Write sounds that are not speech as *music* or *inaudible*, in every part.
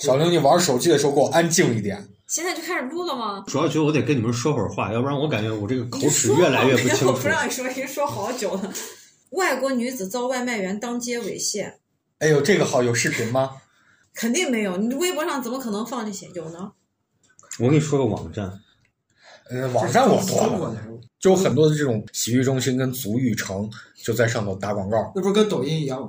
小玲，你玩手机的时候给我安静一点。现在就开始录了吗？主要觉得我得跟你们说会儿话，要不然我感觉我这个口齿越来越不清楚我不。让你说，已经说好久了。外国女子遭外卖员当街猥亵，哎呦，这个好，有视频吗？*laughs* 肯定没有。你微博上怎么可能放这些？有呢？我跟你说个网站，呃，网站我多了，就有很多的这种洗浴中心跟足浴城就在上头打广告那不是跟抖音一样吗？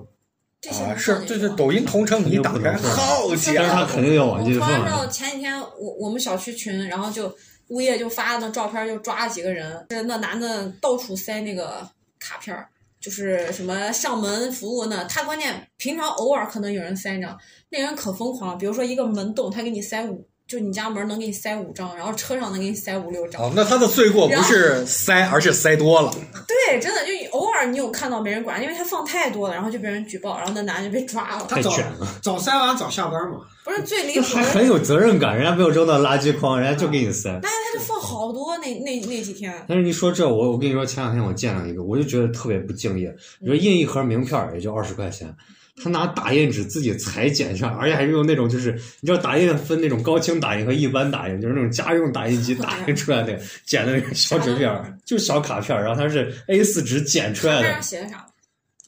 啊，这些啊是对对，放进去吗抖音同城你打开，好家伙他！肯定要往进放我突然知道。前几天我我们小区群，然后就物业就发那照片，就抓了几个人，是那男的到处塞那个卡片儿，就是什么上门服务呢。他关键平常偶尔可能有人塞着，那人可疯狂了，比如说一个门洞，他给你塞五，就你家门能给你塞五张，然后车上能给你塞五六张。哦，那他的罪过不是塞，而是塞多了。对，真的就偶尔你有看到没人管，因为他放太多了，然后就被人举报，然后那男的就被抓了。太他早卷了，早塞完早下班嘛。不是最离这谱的，还很有责任感，人家没有扔到垃圾筐，人家就给你塞。*laughs* 但是他就放好多那那那几天。但是你说这，我我跟你说，前两天我见了一个，我就觉得特别不敬业。你说印一盒名片也就二十块钱，他拿打印纸自己裁剪上，而且还是用那种就是你知道打印分那种高清打印和一般打印，就是那种家用打印机打印出来的剪的那个小纸片儿，*laughs* 就小卡片儿，然后它是 A 4纸剪出来的写的啥？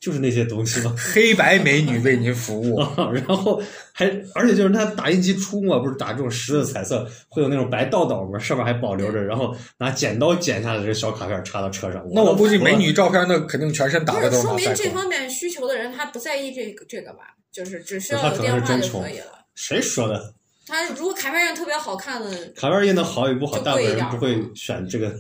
就是那些东西嘛。*laughs* 黑白美女为您服务，啊，*laughs* 然后还而且就是它打印机出嘛，不是打这种十字彩色，会有那种白道道嘛，上面还保留着，然后拿剪刀剪下来的这小卡片插到车上。那我估计美女照片那肯定全身打不是，的都是说明。这方面需求的人他不在意这个这个吧，就是只需他可能要有电话是真穷就可以了。谁说的？他如果卡片印特别好看的，卡片印的好与不好，大部分人不会选这个。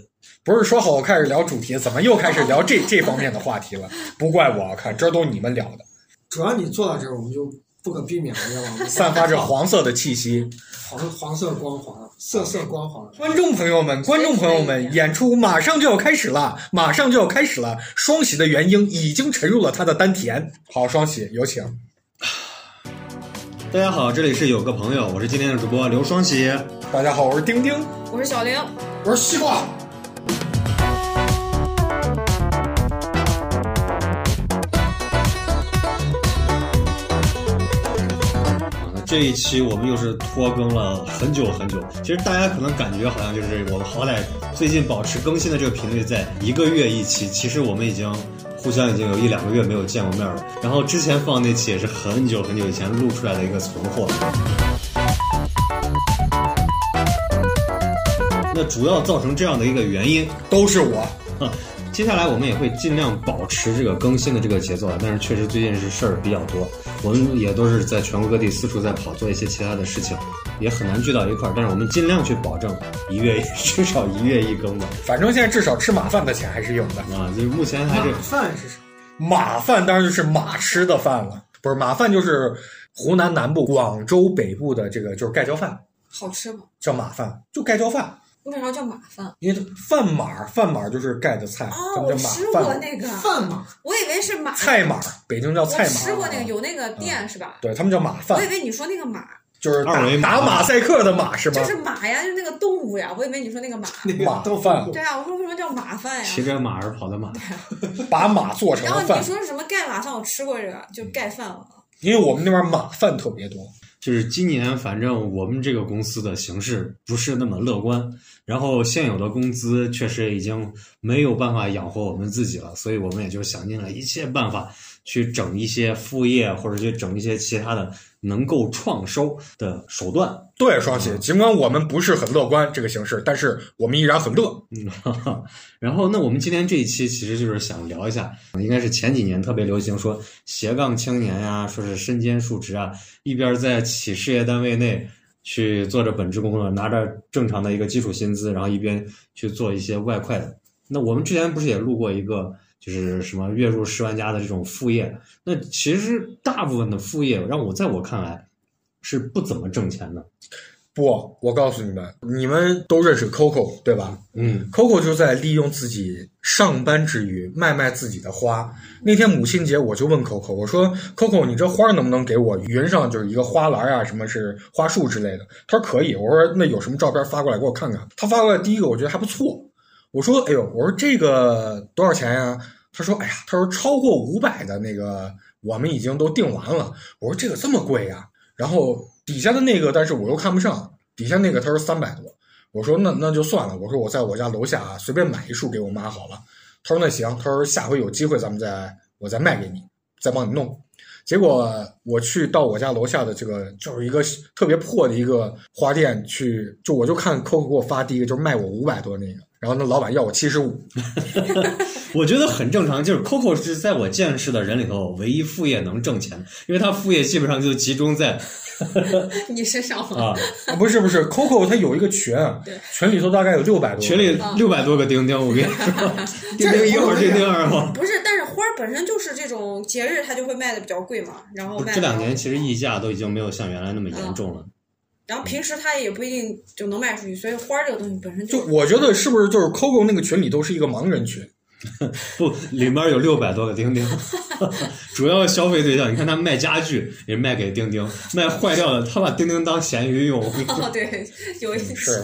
不是说好开始聊主题，怎么又开始聊这 *laughs* 这方面的话题了？不怪我，看这都是你们聊的，主要你坐到这儿，我们就不可避免的要往 *laughs* 散发着黄色的气息。黄黄色光环、色色光环。观众朋友们，观众朋友们，演出马上就要开始了，马上就要开始了。双喜的原因已经沉入了他的丹田。好，双喜有请。大家好，这里是有个朋友，我是今天的主播刘双喜。大家好，我是丁丁。我是小玲，我是西瓜，这一期我们又是拖更了很久很久。其实大家可能感觉好像就是我们好歹最近保持更新的这个频率在一个月一期，其实我们已经互相已经有一两个月没有见过面了。然后之前放那期也是很久很久以前录出来的一个存货。那主要造成这样的一个原因，都是我。*laughs* 啊，接下来我们也会尽量保持这个更新的这个节奏啊，但是确实最近是事儿比较多，我们也都是在全国各地四处在跑，做一些其他的事情，也很难聚到一块儿。但是我们尽量去保证一月至少一月一更吧。反正现在至少吃马饭的钱还是有的。啊，就是目前还是马饭是什么？马饭当然就是马吃的饭了，不是马饭就是湖南南部、广州北部的这个就是盖浇饭，好吃吗？叫马饭，就盖浇饭。为啥叫马饭？因为饭码饭码就是盖的菜，啊，咱们叫我吃马饭。过那个，饭嘛，我以为是马菜码，北京叫我菜码。吃过那个有那个店是吧？对他们叫马饭我以，为你说那个马就是打打马赛克的马是吗？就是马呀，就是那个动物呀。我以为你说那个马。马豆饭对啊，我说为什么叫马饭呀？骑着马儿跑的马。*laughs* 把马做成然后你，说是什么盖马饭？我吃过这个，就盖饭了。因为我们那边马饭特别多。就是今年，反正我们这个公司的形势不是那么乐观，然后现有的工资确实已经没有办法养活我们自己了，所以我们也就想尽了一切办法去整一些副业，或者去整一些其他的能够创收的手段。对，双喜，尽管我们不是很乐观这个形势，但是我们依然很乐。嗯，哈哈。然后，那我们今天这一期其实就是想聊一下，应该是前几年特别流行说斜杠青年呀，说是身兼数职啊，一边在企事业单位内去做着本职工作，拿着正常的一个基础薪资，然后一边去做一些外快的。那我们之前不是也录过一个，就是什么月入十万加的这种副业？那其实大部分的副业，让我在我看来是不怎么挣钱的。不，我告诉你们，你们都认识 Coco 对吧嗯，？Coco 就在利用自己上班之余卖卖自己的花。那天母亲节，我就问 Coco，我说：“Coco，你这花能不能给我匀上，就是一个花篮啊，什么是花束之类的？”他说：“可以。”我说：“那有什么照片发过来给我看看？”他发过来第一个，我觉得还不错。我说：“哎呦，我说这个多少钱呀？”他说：“哎呀，他说超过五百的那个，我们已经都订完了。”我说：“这个这么贵呀？”然后底下的那个，但是我又看不上，底下那个他说三百多，我说那那就算了，我说我在我家楼下啊随便买一束给我妈好了。他说那行，他说下回有机会咱们再我再卖给你，再帮你弄。结果我去到我家楼下的这个就是一个特别破的一个花店去，就我就看 Coco 给我发第一个就是卖我五百多那个，然后那老板要我七十五，*laughs* 我觉得很正常，就是 Coco 是在我见识的人里头唯一副业能挣钱的，因为他副业基本上就集中在 *laughs* 你身上吗？啊啊不是不是 Coco 他有一个群，群里头大概有六百多，群里六百多个钉钉，我跟你说，*laughs* 钉钉一会儿钉钉二会儿。不是，但是花儿本身就是这种节日，它就会卖的比较贵嘛。然后卖这两年其实溢价都已经没有像原来那么严重了。然后平时他也不一定就能卖出去，所以花儿这个东西本身就我觉得是不是就是 Coco 那个群里都是一个盲人群？*laughs* 不，里面有六百多个钉钉，*laughs* 主要消费对象，你看他卖家具也卖给钉钉，卖坏掉的他把钉钉当咸鱼用。*laughs* 哦，对，有一是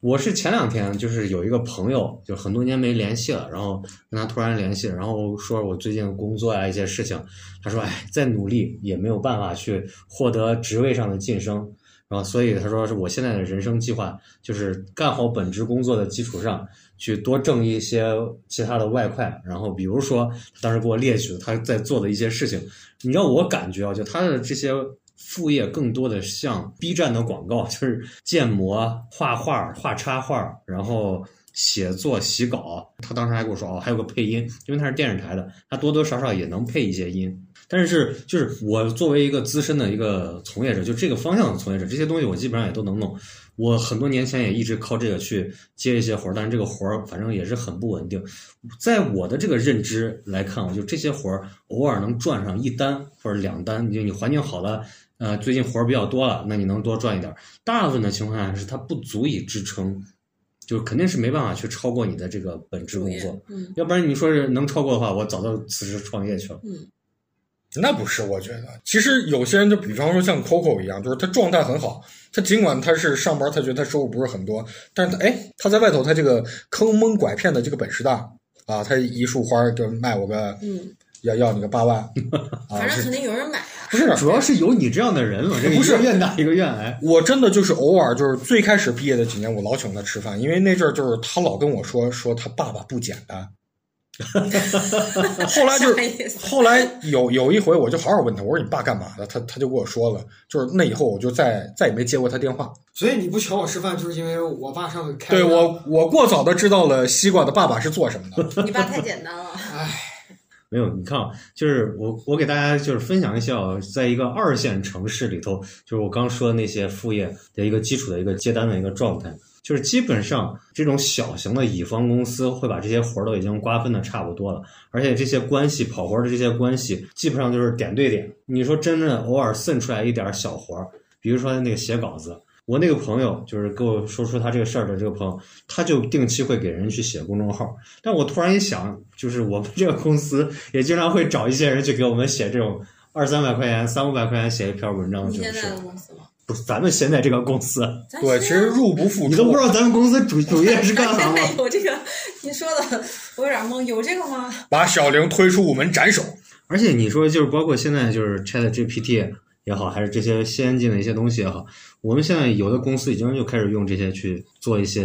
我是前两天就是有一个朋友，就很多年没联系了，然后跟他突然联系，然后说我最近工作啊一些事情，他说哎，再努力也没有办法去获得职位上的晋升，然后所以他说是我现在的人生计划就是干好本职工作的基础上，去多挣一些其他的外快，然后比如说当时给我列举了他在做的一些事情，你让我感觉啊，就他的这些副业更多的像 B 站的广告，就是建模、画画、画插画，然后写作、洗稿。他当时还跟我说哦，还有个配音，因为他是电视台的，他多多少少也能配一些音。但是就是我作为一个资深的一个从业者，就这个方向的从业者，这些东西我基本上也都能弄。我很多年前也一直靠这个去接一些活儿，但是这个活儿反正也是很不稳定。在我的这个认知来看，我就这些活儿偶尔能赚上一单或者两单，就你环境好了，呃，最近活儿比较多了，那你能多赚一点儿。大部分的情况下是它不足以支撑，就肯定是没办法去超过你的这个本职工作。嗯要不然你说是能超过的话，我早就辞职创业去了。嗯，那不是，我觉得其实有些人就比方说像 Coco 一样，就是他状态很好，他尽管他是上班，他觉得他收入不是很多，但是他哎他在外头他这个坑蒙拐骗的这个本事大啊，他一束花就卖我个嗯，要要你个八万 *laughs* 反正肯定有人买啊。不是主要是有你这样的人了，这个不是愿打一个愿挨。我真的就是偶尔就是最开始毕业的几年，我老请他吃饭，因为那阵儿就是他老跟我说说他爸爸不简单。*laughs* 后来就啥意思是后来有有一回，我就好好问他，我说你爸干嘛的？他他就跟我说了，就是那以后我就再再也没接过他电话。所以你不请我吃饭，就是因为我爸上次开对我我过早的知道了西瓜的爸爸是做什么的。*laughs* 你爸太简单了。唉没有，你看啊，就是我我给大家就是分享一下啊，在一个二线城市里头，就是我刚说的那些副业的一个基础的一个接单的一个状态，就是基本上这种小型的乙方公司会把这些活儿都已经瓜分的差不多了，而且这些关系跑活儿的这些关系基本上就是点对点。你说真的偶尔渗出来一点儿小活儿，比如说那个写稿子。我那个朋友就是跟我说出他这个事儿的这个朋友，他就定期会给人去写公众号。但我突然一想，就是我们这个公司也经常会找一些人去给我们写这种二三百块钱、三五百块钱写一篇文章的这种事儿你现在的。公司吗？不是咱们现在这个公司，对，其实入不敷出你都不知。道咱们公司主主业是干啥现在吗？*laughs* 有这个，你说的我有点懵，有这个吗？把小玲推出午门斩首。而且你说就是包括现在就是 Chat GPT 也好，还是这些先进的一些东西也好，我们现在有的公司已经就开始用这些去做一些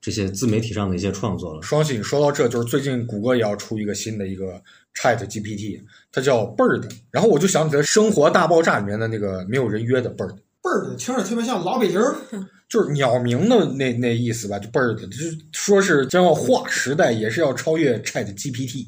这些自媒体上的一些创作了。双喜，你说到这，就是最近谷歌也要出一个新的一个 Chat GPT，它叫 Bird。然后我就想起来《生活大爆炸》里面的那个没有人约的 Bird。Bird，听着特别像老北京儿。*laughs* 就是鸟鸣的那那意思吧，就 Bird，就是说是将要划时代，也是要超越 Chat GPT。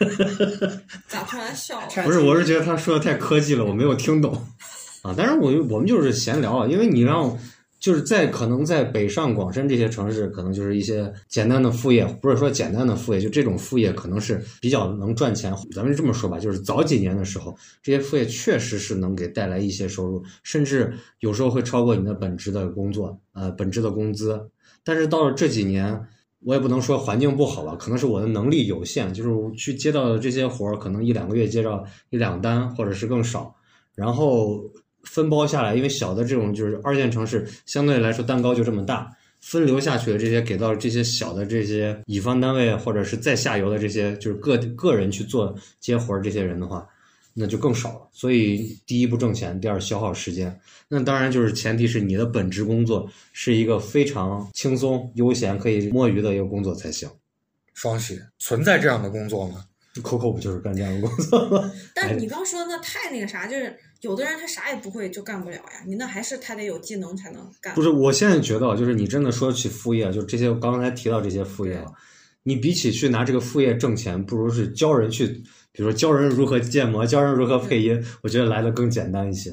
*laughs* 咋突然笑了？不是，我是觉得他说的太科技了，我没有听懂 *laughs* 啊。当然我我们就是闲聊啊，因为你让就是在可能在北上广深这些城市，可能就是一些简单的副业，不是说简单的副业，就这种副业可能是比较能赚钱。咱们这么说吧，就是早几年的时候，这些副业确实是能给带来一些收入，甚至有时候会超过你的本职的工作，呃，本职的工资。但是到了这几年，我也不能说环境不好吧，可能是我的能力有限，就是去接到的这些活儿，可能一两个月接到一两单，或者是更少，然后分包下来，因为小的这种就是二线城市，相对来说蛋糕就这么大，分流下去的这些给到这些小的这些乙方单位，或者是再下游的这些就是个个人去做接活儿这些人的话，那就更少了。所以第一不挣钱，第二消耗时间。那当然就是前提是你的本职工作是一个非常轻松、悠闲、可以摸鱼的一个工作才行。双喜存在这样的工作吗？Coco 不就是干这样的工作吗？*laughs* 但是你刚说那太那个啥，就是有的人他啥也不会就干不了呀，你那还是他得有技能才能干。不是，我现在觉得啊，就是你真的说起副业，就这些刚才提到这些副业了，你比起去拿这个副业挣钱，不如是教人去，比如说教人如何建模，教人如何配音，我觉得来的更简单一些。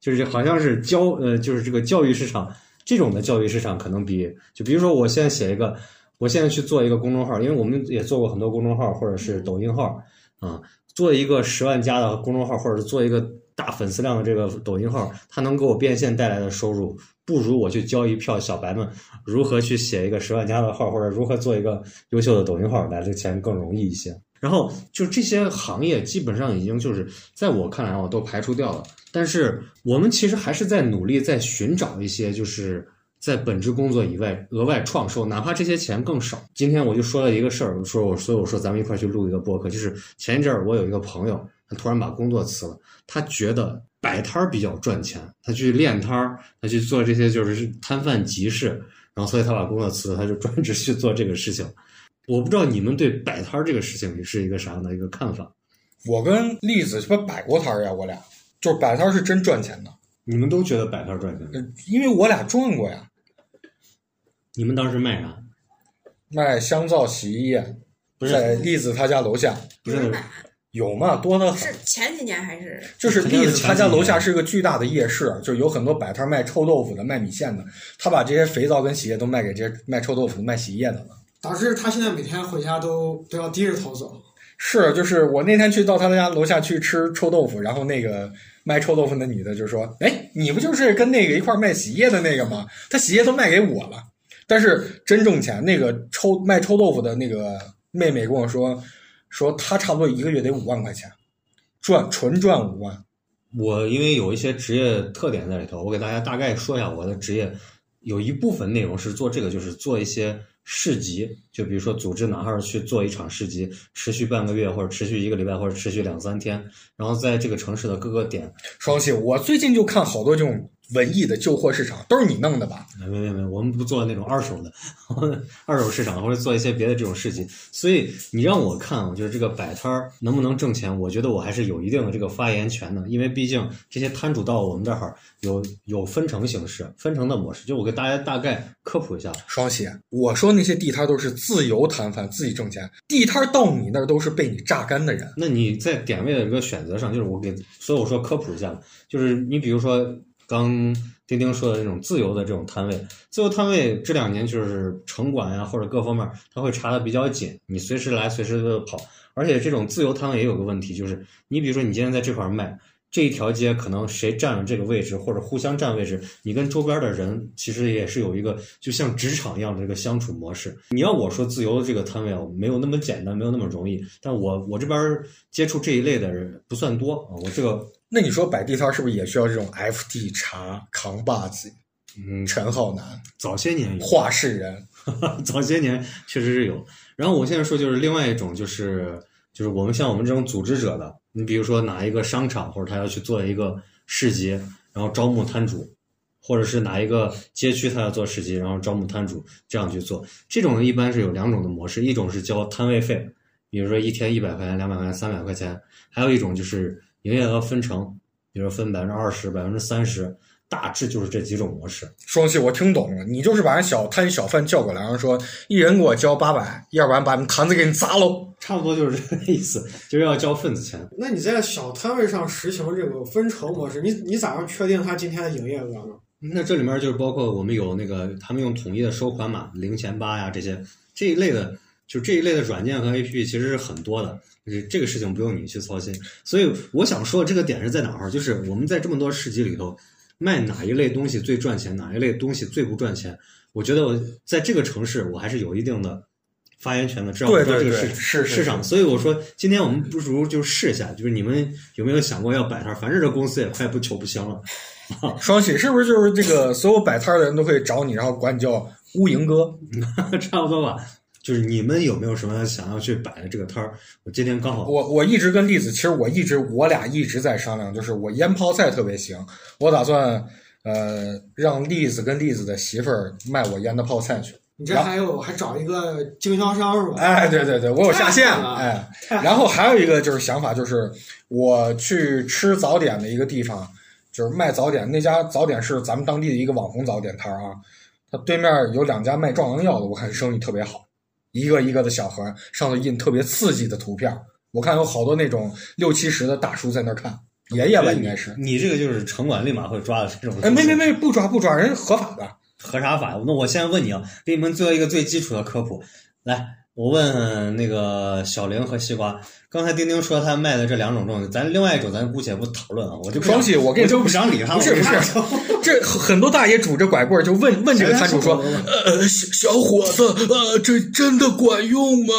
就是好像是教呃，就是这个教育市场这种的教育市场，可能比就比如说我现在写一个，我现在去做一个公众号，因为我们也做过很多公众号或者是抖音号啊，做一个十万加的公众号，或者是做一个大粉丝量的这个抖音号，它能给我变现带来的收入，不如我去教一票小白们如何去写一个十万加的号，或者如何做一个优秀的抖音号来的钱更容易一些。然后就这些行业基本上已经就是在我看来我都排除掉了，但是我们其实还是在努力在寻找一些就是在本职工作以外额外创收，哪怕这些钱更少。今天我就说了一个事儿，说我所以我说咱们一块去录一个播客，就是前一阵儿我有一个朋友，突然把工作辞了，他觉得摆摊儿比较赚钱，他去练摊儿，他去做这些就是摊贩集市，然后所以他把工作辞了，他就专职去做这个事情。我不知道你们对摆摊儿这个事情是一个啥样的一个看法？我跟栗子不摆过摊儿呀，我俩就是摆摊儿是真赚钱的，你们都觉得摆摊儿赚钱？呃因为我俩赚过呀，你们当时卖啥？卖香皂洗衣液，不是在栗子他家楼下不是 *laughs* 有嘛，多的很是。前几年还是就是肯定是栗子他家楼下是个巨大的夜市，就有很多摆摊卖臭豆腐的、卖米线的，他把这些肥皂跟洗液都卖给这些卖臭豆腐的、卖洗衣液的了。导致他现在每天回家都都要低着头走。是，就是我那天去到他家楼下去吃臭豆腐，然后那个卖臭豆腐的女的就说：“哎，你不就是跟那个一块卖洗衣液的那个吗？他洗衣液都卖给我了。”但是真挣钱，那个臭卖臭豆腐的那个妹妹跟我说，说他差不多一个月得五万块钱，赚纯赚五万。我因为有一些职业特点在里头，我给大家大概说一下我的职业。有一部分内容是做这个，就是做一些市集，就比如说组织哪哈儿去做一场市集，持续半个月或者持续一个礼拜或者持续两三天，然后在这个城市的各个点，双喜，我最近就看好多这种文艺的旧货市场，都是你弄的吧？没没没，我们不做那种二手的，*laughs* 二手市场或者做一些别的这种事情。所以你让我看，我觉得这个摆摊儿能不能挣钱，我觉得我还是有一定的这个发言权的，因为毕竟这些摊主到我们这儿有有分成形式、分成的模式。就我给大家大概科普一下，双喜，我说那些地摊都是自由摊贩，自己挣钱，地摊到你那儿都是被你榨干的人。那你在点位的这个选择上，就是我给，所以我说科普一下，就是你比如说刚丁丁说的那种自由的这种摊位，自由摊位这两年就是城管呀或者各方面，它会查的比较紧，你随时来随时的跑，而且这种自由摊位也有个问题，就是你比如说你今天在这块卖。这一条街可能谁占了这个位置，或者互相占位置，你跟周边的人其实也是有一个就像职场一样的这个相处模式。你要我说自由的这个摊位啊，没有那么简单，没有那么容易。但我我这边接触这一类的人不算多啊，我这个那你说摆地摊是不是也需要这种 FD 茶扛把子？嗯，陈浩南、早些年有，话事人，*laughs* 早些年确实是有。然后我现在说就是另外一种，就是就是我们像我们这种组织者的，你比如说哪一个商场或者他要去做一个市集，然后招募摊主，或者是哪一个街区他要做市集，然后招募摊主，这样去做。这种一般是有两种的模式，一种是交摊位费，比如说一天一百块钱、两百块钱、三百块钱；还有一种就是营业额分成，比如说分百分之二十、百分之三十，大致就是这几种模式。双喜我听懂了，你就是把人小摊小贩叫过来，然后说一人给我交八百，要不然把你摊子给你砸喽。差不多就是这个意思，就是要交份子钱。那你在小摊位上实行这个分成模式，你你咋样确定他今天的营业额呢？那这里面就是包括我们有那个他们用统一的收款码零钱八呀这些这一类的，就这一类的软件和 APP 其实是很多的，就是这个事情不用你去操心。所以我想说的这个点是在哪儿？就是我们在这么多市集里头卖哪一类东西最赚钱，哪一类东西最不赚钱？我觉得我在这个城市我还是有一定的发言权的，至少我对对对，知道这个市是是市场。所以我说，今天我们不如就试一下，就是你们有没有想过要摆摊儿？反正这公司也快不求不香了。*laughs* 双喜是不是就是这个所有摆摊的人都可以找你，然后管你叫乌蝇哥？*laughs* 差不多吧。就是你们有没有什么想要去摆的这个摊儿？我今天刚好我我一直跟栗子，其实我一直我俩一直在商量，就是我腌泡菜特别行，我打算呃让栗子跟栗子的媳妇儿卖我腌的泡菜去。你这还有还找一个经销商是吧？哎，对对对，我有下线了哎。然后还有一个就是想法，就是我去吃早点的一个地方，就是卖早点那家早点是咱们当地的一个网红早点摊儿啊，它对面有两家卖壮阳药的，我看生意特别好，一个一个的小盒上头印特别刺激的图片，我看有好多那种六七十的大叔在那儿看，爷爷吧应该是。你这个就是城管立马会抓的这种。哎，没没没，不抓不抓，人合法的。合啥法？那我现在问你啊，给你们做一个最基础的科普。来，我问那个小玲和西瓜，刚才丁丁说他卖的这两种粽子，咱另外一种咱姑且不讨论啊，我就不想双喜，我跟你就不想理他。不是不是，这很多大爷拄着拐棍儿就问问这个摊主说：“呃，小小伙子，呃，这真的管用吗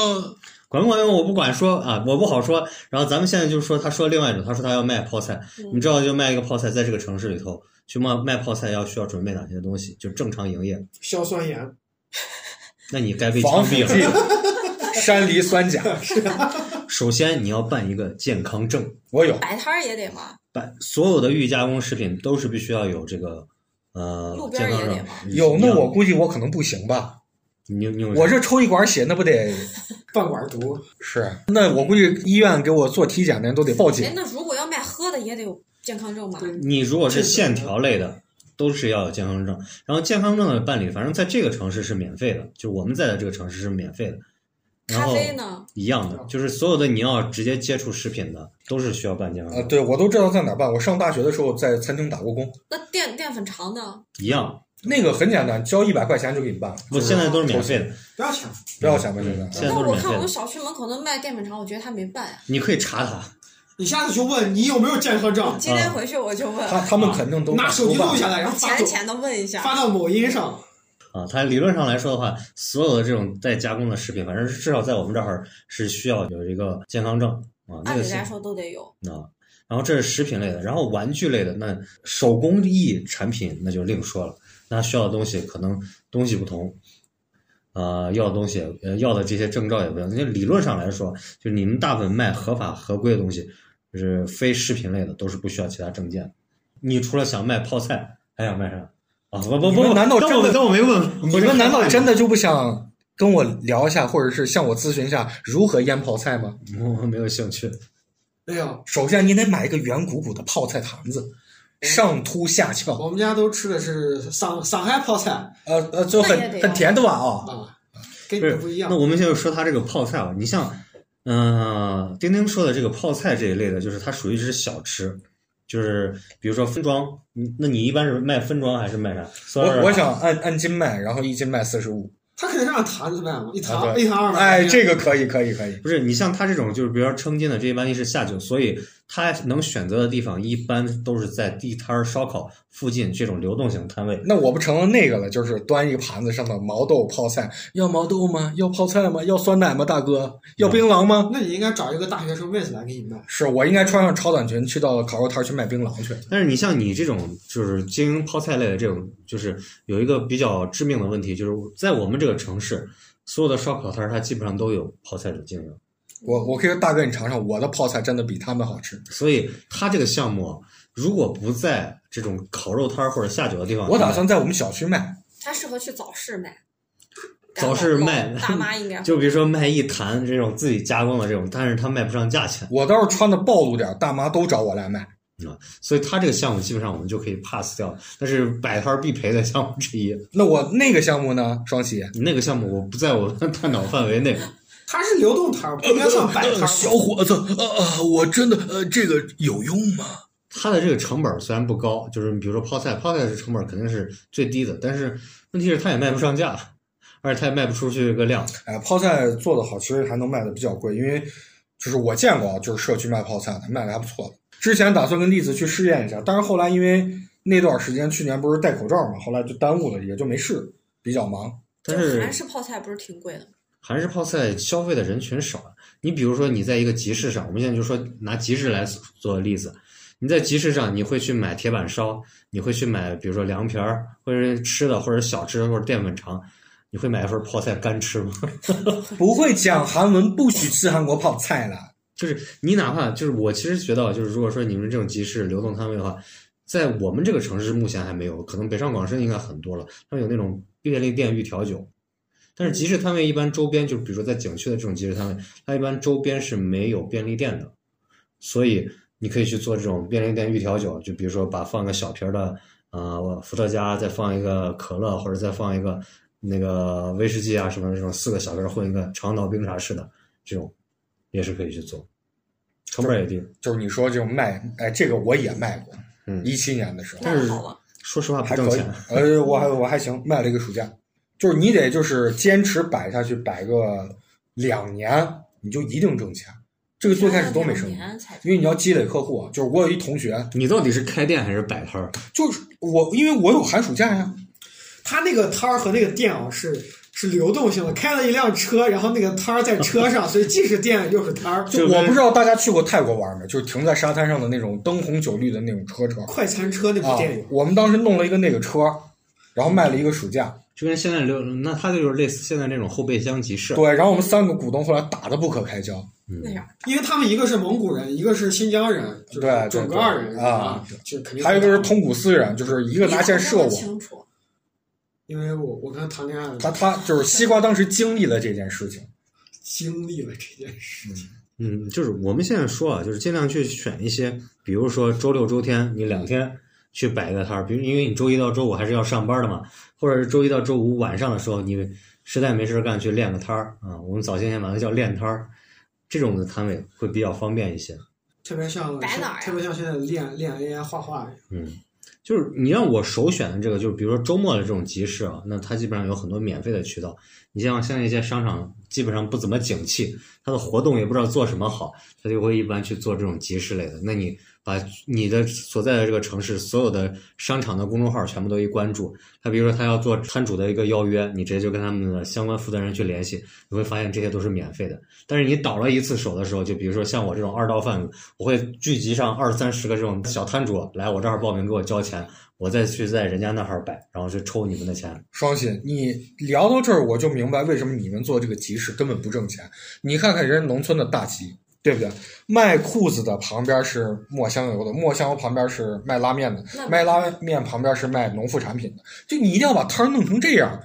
管不管用我不管说啊，我不好说。然后咱们现在就是说，他说另外一种，他说他要卖泡菜，你知道就卖一个泡菜，在这个城市里头去卖卖泡菜要需要准备哪些东西？就正常营业，硝酸盐，那你该被？”枪毙了。山梨酸钾，首先你要办一个健康证，我有。摆摊儿也得吗，办所有的预加工食品都是必须要有这个呃路边健康证。有，那我估计我可能不行吧。你你我这抽一管血，那不得 *laughs* 半管毒，是？那我估计医院给我做体检的人都得报警哎，。那如果要卖喝的也得有健康证吗？你如果是线条类的，都是要有健康证。然后健康证的办理，反正在这个城市是免费的，就我们在的这个城市是免费的。然咖后啡呢？一样的，就是所有的你要直接接触食品的，都是需要办健康啊，证。对，我都知道在哪儿办。我上大学的时候在餐厅打过工，那淀淀粉肠呢？一样，那个很简单，交一百块钱就给你办了，不，现在都是免费的。不要钱。不要钱吧？现在现在都是免费的我看我们。小区门口那卖淀粉肠，我觉得他没办呀。你可以查他，你下次去问你有没有健康证，今天回去我就问，他他们肯定都拿手机录下来，然后发浅浅的问一下。发到某音上。啊，它理论上来说的话，所有的这种待加工的食品，反正是至少在我们这儿是需要有一个健康证啊，那个是按理来说都得有。啊。然后这是食品类的，然后玩具类的，那手工艺产品那就另说了，那需要的东西可能东西不同，呃，要的东西呃要的这些证照也不要。那理论上来说，就你们大部分卖合法合规的东西，就是非食品类的，都是不需要其他证件。你除了想卖泡菜，还想卖啥？啊，不不不，难道真的当我没问？你们难道真的就不想跟我聊一下，或者是向我咨询一下如何腌泡菜吗？我没有兴趣。哎呀，首先，你得买一个圆鼓鼓的泡菜坛子，上凸下翘，我们家都吃的是上上海泡菜呃呃，就很很甜的吧啊。啊，跟你不是们不一样那。我们现在说它这个泡菜啊，你像，嗯、丁丁说的这个泡菜这一类的，就是它属于是小吃，就是比如说分装，你那你一般是卖分装还是卖啥？我我想按按斤卖，然后一斤卖四十五。他肯定是按坛子卖嘛，一坛啊一坛二百。哎，这个可以可以可以。不是你像他这种，就是比如说称斤的，这一般一是下酒，所以它能选择的地方一般都是在地摊儿、烧烤附近这种流动性摊位。那我不成了那个了，就是端一个盘子上的毛豆泡菜，要毛豆吗？要泡菜吗？要酸奶吗？大哥，要槟榔吗？那你应该找一个大学生妹子来给你卖。是我应该穿上超短裙去到烤肉摊去卖槟榔去。但是你像你这种就是经营泡菜类的这种，就是有一个比较致命的问题，就是在我们这个城市，所有的烧烤摊儿它基本上都有泡菜的经营，我我可以说大哥，你尝尝我的泡菜，真的比他们好吃。所以他这个项目如果不在这种烤肉摊儿或者下酒的地方，我打算在我们小区卖。他适合去早市卖。早市卖大妈应该 *laughs* 会就比如说卖一坛这种自己加工的这种，但是他卖不上价钱，我倒是穿的暴露点儿，大妈都找我来卖。所以他这个项目基本上我们就可以 pass 掉，那是摆摊儿必赔的项目之一。那我那个项目呢？双喜，那个项目我不在我的探讨范围内。它是流动摊儿，不应该算摆摊儿。小伙子，啊啊，我真的呃，这个有用吗？它的这个成本虽然不高，就是比如说泡菜，泡菜的成本肯定是最低的，但是问题是它也卖不上价，而且它也卖不出去个量。哎，泡菜做的好，其实还能卖的比较贵，因为就是我见过啊，就是社区卖泡菜的，卖的还不错的。之前打算跟栗子去试验一下，但是后来因为那段时间去年不是戴口罩嘛，后来就耽误了，也就没试，比较忙。但是韩是式泡菜不是挺贵的吗？韩式泡菜消费的人群少啊。你比如说你在一个集市上，我们现在就说拿集市来做例子，你在集市上你会去买铁板烧，你会去买比如说凉皮儿或者吃的或者小吃或者淀粉肠，你会买一份泡菜干吃吗？*laughs* 不会讲韩文，不许吃韩国泡菜了。就是你哪怕就是我其实觉得，就是如果说你们这种集市流动摊位的话，在我们这个城市目前还没有，可能北上广深应该很多了，他们有那种便利店预调酒。但是集市摊位一般周边，就是比如说在景区的这种集市摊位，它一般周边是没有便利店的，所以你可以去做这种便利店预调酒，就比如说把放个小瓶儿的呃伏特加，再放一个可乐，或者再放一个那个威士忌啊什么的这种四个小瓶儿混一个长岛冰茶式的这种，也是可以去做，成本也低。就是你说这种卖，哎，这个我也卖过，嗯。一七年的时候。但是那好了，说实话不还可以挣钱，，呃，我还我还行，卖了一个暑假。就是你得就是坚持摆下去，摆个两年，你就一定挣钱。这个最开始都没什么两，年才因为你要积累客户。啊就是我有一同学，你到底是开店还是摆摊儿？就是我，因为我有寒暑假呀，他那个摊儿和那个店啊是是流动性的，开了一辆车，然后那个摊儿在车上，所以既是店又是摊儿。就我不知道大家去过泰国玩没，就是停在沙滩上的那种灯红酒绿的那种车车快餐车那部啊电影，。我们当时弄了一个那个车，然后卖了一个暑假。就跟现在流，那他就是类似现在那种后备箱集市。对，然后我们三个股东后来打得不可开交。那啥，因为他们一个是蒙古人，一个是新疆人，就是准噶尔人啊，就肯定。还有一个是，通古斯人，就是一个拿线射我。清楚，因为我我跟他谈恋爱了，他他就是西瓜当时经历了这件事情。经历了这件事情。嗯，就是我们现在说啊，就是尽量去选一些，比如说周六周天你两天去摆一个摊儿，比如因为你周一到周五还是要上班的嘛，或者是周一到周五晚上的时候，你实在没事儿干去练个摊儿啊，我们早些年把它叫练摊儿，这种的摊位会比较方便一些。特别像摆哪儿呀特别像现在练练 AI 画画一样。嗯，就是你让我首选的这个，就是比如说周末的这种集市啊，那它基本上有很多免费的渠道。你像像一些商场基本上不怎么景气，它的活动也不知道做什么好，它就会一般去做这种集市类的。那你把你的所在的这个城市所有的商场的公众号全部都一关注，他比如说他要做摊主的一个邀约，你直接就跟他们的相关负责人去联系，你会发现这些都是免费的。但是你倒了一次手的时候，就比如说像我这种二道贩子，我会聚集上二三十个这种小摊主来我这儿报名，给我交钱，我再去在人家那儿摆，然后去抽你们的钱。双喜，你聊到这儿，我就明白为什么你们做这个集市根本不挣钱。你看看人家农村的大集，对不对？卖裤子的旁边是磨香油的，磨香油旁边是卖拉面的，卖拉面旁边是卖农副产品的。就你一定要把摊儿弄成这样，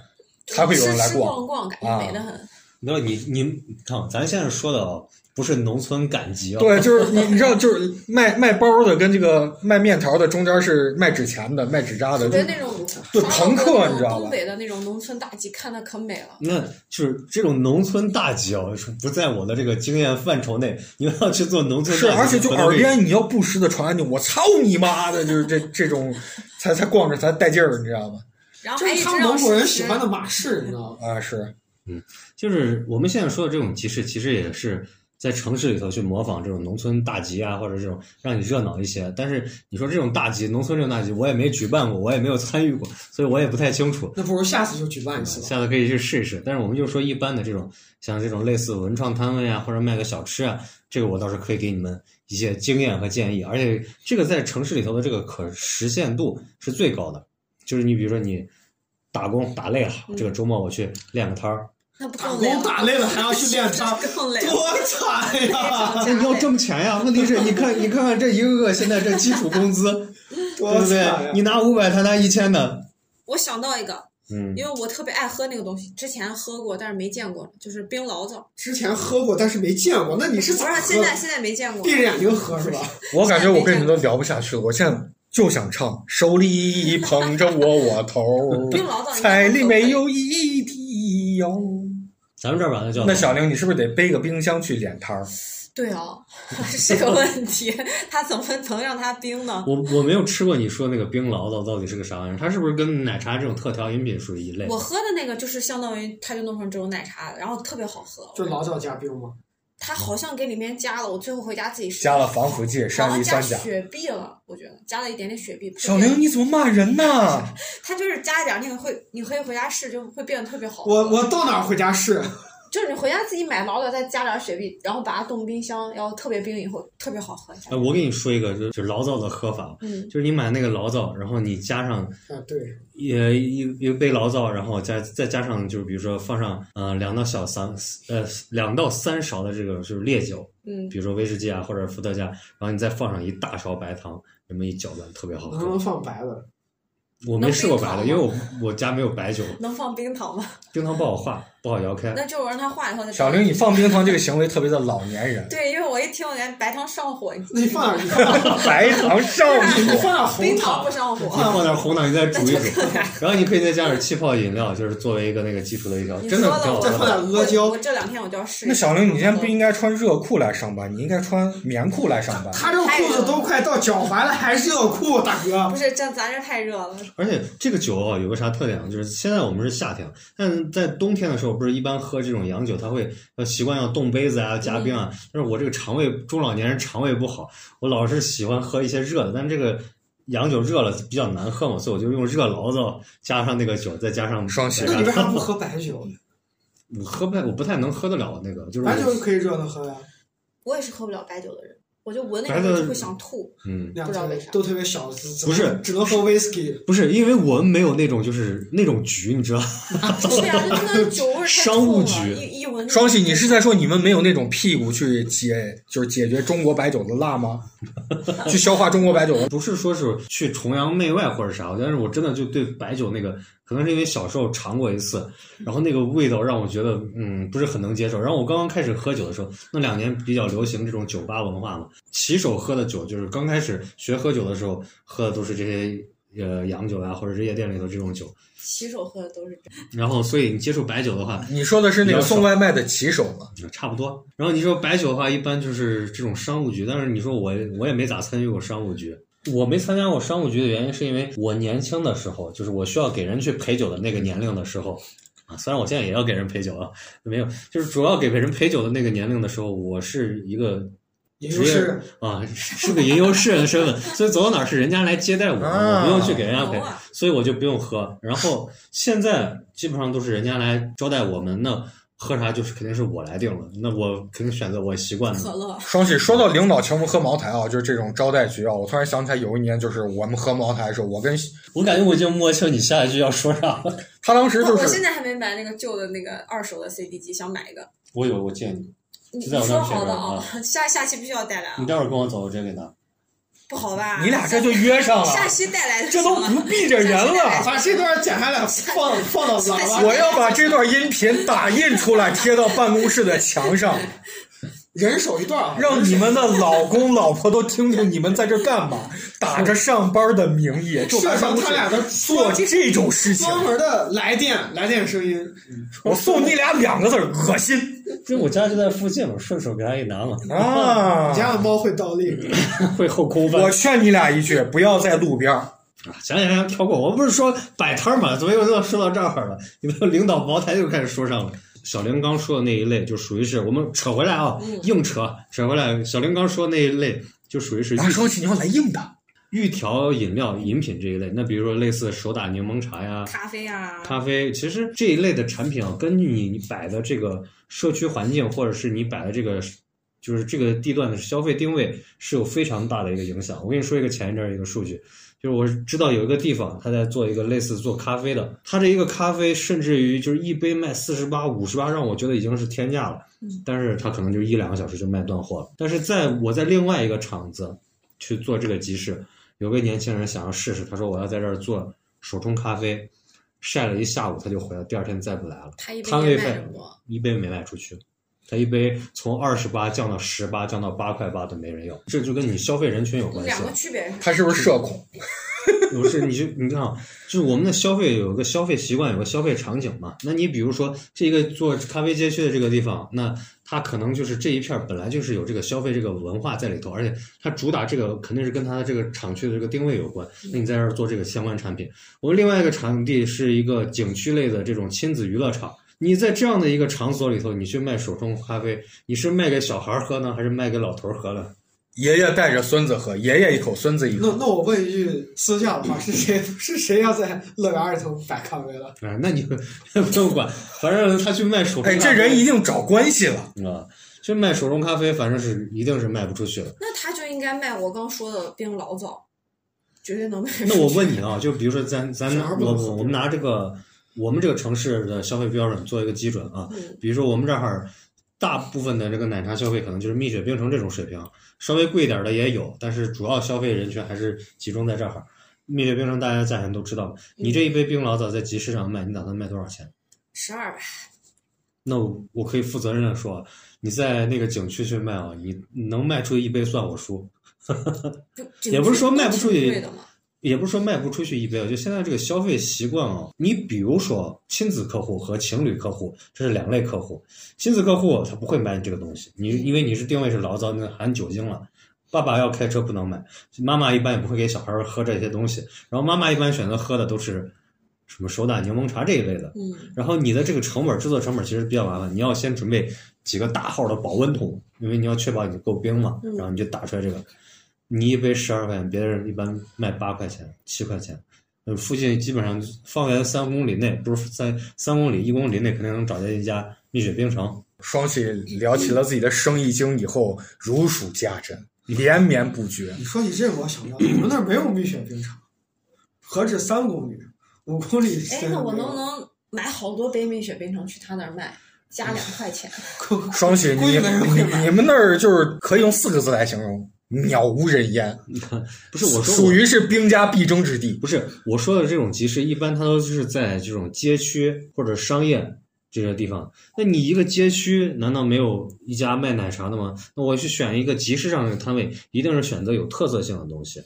才会有人来逛。逛逛，感啊觉美得很。没有你你看，咱现在说的哦，不是农村赶集啊、对，就是你，*laughs* 你知道，就是卖卖包的跟这个卖面条的中间是卖纸钱的、卖纸扎的，就那种对刷朋克你知道吧东北的那种农村大集，看的可美了。那就是这种农村大集啊，不在我的这个经验范畴内。你要去做农村是，大集，而且就耳边你要不时的传就我操你妈的，就是这这种才才逛着才带劲儿，你知道吗？然后这是他们蒙古人喜欢的马式，你知道吗？啊，是嗯就是我们现在说的这种集市，其实也是在城市里头去模仿这种农村大集啊，或者这种让你热闹一些。但是你说这种大集，农村这种大集，我也没举办过，我也没有参与过，所以我也不太清楚。那不如下次就举办一次吧。下次可以去试一试。但是我们就说一般的这种，像这种类似文创摊位啊，或者卖个小吃啊，这个我倒是可以给你们一些经验和建议。而且这个在城市里头的这个可实现度是最高的。就是你比如说你打工打累了，这个周末我去练个摊儿，那不打更累了？工打累了还要去练摊儿，更累了。多惨呀！那你要挣钱呀。问题是，你看你看看这一个个现在这基础工资，*laughs* 对多惨不对？你拿五百，他拿一千的，我想到一个，嗯，因为我特别爱喝那个东西，之前喝过，但是没见过，就是冰醪糟。之前喝过，但是没见过，那你是不咋喝的？是现在现在没见过闭。着眼睛喝是吧？*laughs* 我感觉我跟你们都聊不下去了，我现在就想唱，手里捧着窝窝头，*laughs* 冰醪糟，菜里没有一滴油。咱们这儿把它叫那小玲，你是不是得背个冰箱去捡摊儿？对哦，*laughs* 是个问题，它怎么能让它冰呢？我我没有吃过你说那个冰醪糟到底是个啥玩意儿？它是不是跟奶茶这种特调饮品属于一类？我喝的那个就是相当于，它就弄成这种奶茶，然后特别好喝。就醪糟加冰吗？它好像给里面加了，我最后回家自己试。加了防腐剂、好山像加梨酸钾。雪碧了，我觉得加了一点点雪碧。小玲，你怎么骂人呢？它就是加一点那个会，你可以回家试，就会变得特别好。我我到哪儿回家试？就是你回家自己买老的，再加点雪碧，然后把它冻冰箱，然后特别冰以后特别好喝。哎，我给你说一个，就就是醪糟的喝法，嗯，就是你买那个醪糟，然后你加上啊，对，一一一杯醪糟，然后再再加上就是比如说放上呃两到小三呃两到三勺的这个就是烈酒，嗯，比如说威士忌啊或者伏特加，然后你再放上一大勺白糖，这么一搅拌，特别好喝能不能。放白的？我没试过白的，因为我我家没有白酒，能放冰糖吗？冰糖不好化，不好摇开。那就我让他化以后再。小玲，你放冰糖这个行为特别的老年人。*laughs* 对，因为我一听我感觉白糖上火，那你放点，你放点，白糖上你火，放点红冰糖糖不，上你火。放点红糖，你再煮一煮 *laughs* *laughs* 然后你可以再加点气泡饮料，就是作为一个那个基础的一条，真的。再放点阿胶我我这两天我就要试。那小玲，你今天不应该穿热裤来上班，你应该穿棉裤来上班。他这裤子都快到脚踝了，还是热裤，大哥不。是这咱这太热了，而且这个酒啊，有个啥特点呢？就是现在我们是夏天，但在冬天的时候，不是一般喝这种洋酒，他会要习惯要冻杯子啊、加冰啊。但是我这个肠胃中老年人肠胃不好，我老是喜欢喝一些热的，但这个洋酒热了比较难喝嘛，所以我就用热醪糟加上那个酒，再加上双喜那你为啥 *laughs* 不喝白酒呢？我喝不太，我不太能喝得了那个，就是白酒可以热的喝呀，我也是喝不了白酒的人，我就闻那个就会想吐。嗯。不知道为啥都特别小，不是只能喝 whisky。不是，因为我们没有那种就是那种局，你知道？*laughs* 是呀，就那个酒味 *laughs* 商务局一一闻。双喜，你是在说你们没有那种屁股去解，就是解决中国白酒的辣吗？*laughs* 去消化中国白酒？不是说是去崇洋媚外或者啥，但是我真的就对白酒那个，可能是因为小时候尝过一次，然后那个味道让我觉得嗯不是很能接受。然后我刚刚开始喝酒的时候，那两年比较流行这种酒吧文化嘛，起手喝的酒就是刚开始学喝酒的时候喝的都是这些呃洋酒啊，或者是夜店里头这种酒。骑手喝的都是。然后所以你接触白酒的话，你说的是那个送外卖的骑手吗？差不多。然后你说白酒的话，一般就是这种商务局，但是你说我我也没咋参与过商务局。我没参加过商务局的原因，是因为我年轻的时候，就是我需要给人去陪酒的那个年龄的时候，啊，虽然我现在也要给人陪酒啊，没有，就是主要给别人陪酒的那个年龄的时候，我是一个吟职业游诗啊，是个吟游诗人的身份，所以走到哪儿是人家来接待我，啊我不用去给人家陪所以我就不用喝。然后现在基本上都是人家来招待我们，那喝啥就是肯定是我来定了，那我肯定选择我习惯的。可乐，双喜说到领导请我们喝茅台啊，就是这种招待局啊，我突然想起来有一年，就是我们喝茅台的时候，我跟我感觉我已经摸清你下一句要说啥了。*laughs* 他当时就是我现在还没买那个旧的那个二手的 CD 机，想买一个。我有，我借你，你就在我那你说好的啊，下下期必须要带来啊，待会儿跟我走，我直接给拿。不好吧？你俩这就约上了，下期带来的这都不避着人了。把这段剪下来放放到喇叭。我要把这段音频打印出来，贴到办公室的墙上，人手一段啊，让你们的老公老婆都听听你们在这干嘛，*laughs* 打着上班的名义就来设办公室上他俩的做这种事情。专门的来电来电声音。我送你俩两个字儿：恶心因为我家就在附近嘛，顺手给他一拿嘛，啊你！家的猫会倒立，*laughs* 会后空翻。我劝你俩一句，不要在路边儿。啊，行行行，跳过。我不是说摆摊儿嘛，怎么又又说到这儿了？你们领导茅台又开始说上了。小林刚说的那一类，就属于是我们扯回来啊，嗯硬扯扯回来。小林刚说那一类，就属于是啊，双喜，你要来硬的。预调饮料、饮品这一类。那比如说类似手打柠檬茶呀、咖啡啊，咖啡，其实这一类的产品啊，根据你你摆的这个社区环境，或者是你摆的这个就是这个地段的消费定位，是有非常大的一个影响。我跟你说一个前一阵儿一个数据，就是我知道有一个地方，他在做一个类似做咖啡的，他这一个咖啡甚至于就是一杯卖四十八、五十八，让我觉得已经是天价了。但是他可能就一两个小时就卖断货了。但是在我在另外一个厂子去做这个集市，有个年轻人想要试试，他说我要在这儿做手冲咖啡，晒了一下午他就回来，第二天再不来了，他一杯也摊位费一杯没卖出去。他一杯从二十八降到十八，降到八块八都没人要，这就跟你消费人群有关系两。个区别。他是不是社恐？*laughs* 不是，你就你看啊，就是我们的消费有个消费习惯，有个消费场景嘛。那你比如说这个做咖啡街区的这个地方，那它可能就是这一片儿本来就是有这个消费这个文化在里头，而且它主打这个肯定是跟它的这个厂区的这个定位有关。那你在这儿做这个相关产品，我们另外一个场地是一个景区类的这种亲子娱乐场。你在这样的一个场所里头，你去卖手冲咖啡，你是卖给小孩儿喝呢，还是卖给老头儿喝呢？爷爷带着孙子喝，爷爷一口，孙子一口。那那我问一句私下的话，是谁是谁要在乐园里头摆咖啡了？啊，那你不用管，反正他去卖手冲哎，咖啡，这人一定找关系了。啊，去卖手冲咖啡，反正是一定是卖不出去的。那他就应该卖我刚说的冰老早，绝对能卖出去。那我问你啊，就比如说咱咱我我们拿这个我们这个城市的消费标准做一个基准啊，嗯，比如说我们这儿大部分的这个奶茶消费可能就是蜜雪冰城这种水平，稍微贵一点的也有，但是主要消费人群还是集中在这儿。蜜雪冰城大家价钱都知道，你这一杯冰老早在集市上卖，你打算卖多少钱？十二吧。那我我可以负责任的说，你在那个景区去卖啊，你能卖出一杯算我输。不 *laughs* 也不是说卖不出去。也不是说卖不出去一杯啊，就现在这个消费习惯啊，你比如说亲子客户和情侣客户，这是两类客户。亲子客户他不会买你这个东西，你因为你是定位是醪糟，那含酒精了。爸爸要开车不能买，妈妈一般也不会给小孩喝这些东西。然后妈妈一般选择喝的都是什么手打柠檬茶这一类的。嗯，然后你的这个成本制作成本其实比较麻烦，你要先准备几个大号的保温桶，因为你要确保你够冰嘛，嗯然后你就打出来这个。你一杯十二块钱，别人一般卖八块钱、七块钱。呃，附近基本上方圆三公里内，不是三三公里、一公里内，肯定能找见一家蜜雪冰城。双喜聊起了自己的生意经以后，如数家珍，连绵不绝。你说起这个，我想到你们那儿没有蜜雪冰城，何止三公里、五公里？哎，那我能不能买好多杯蜜雪冰城去他那儿卖，加两块钱？*laughs* 能双喜，你你们那儿就是可以用四个字来形容：鸟无人烟，*laughs* 不是我说属于是兵家必争之地。不是我说的这种集市，一般它都是在这种街区或者商业这些地方。那你一个街区难道没有一家卖奶茶的吗？那我去选一个集市上的摊位，一定是选择有特色性的东西，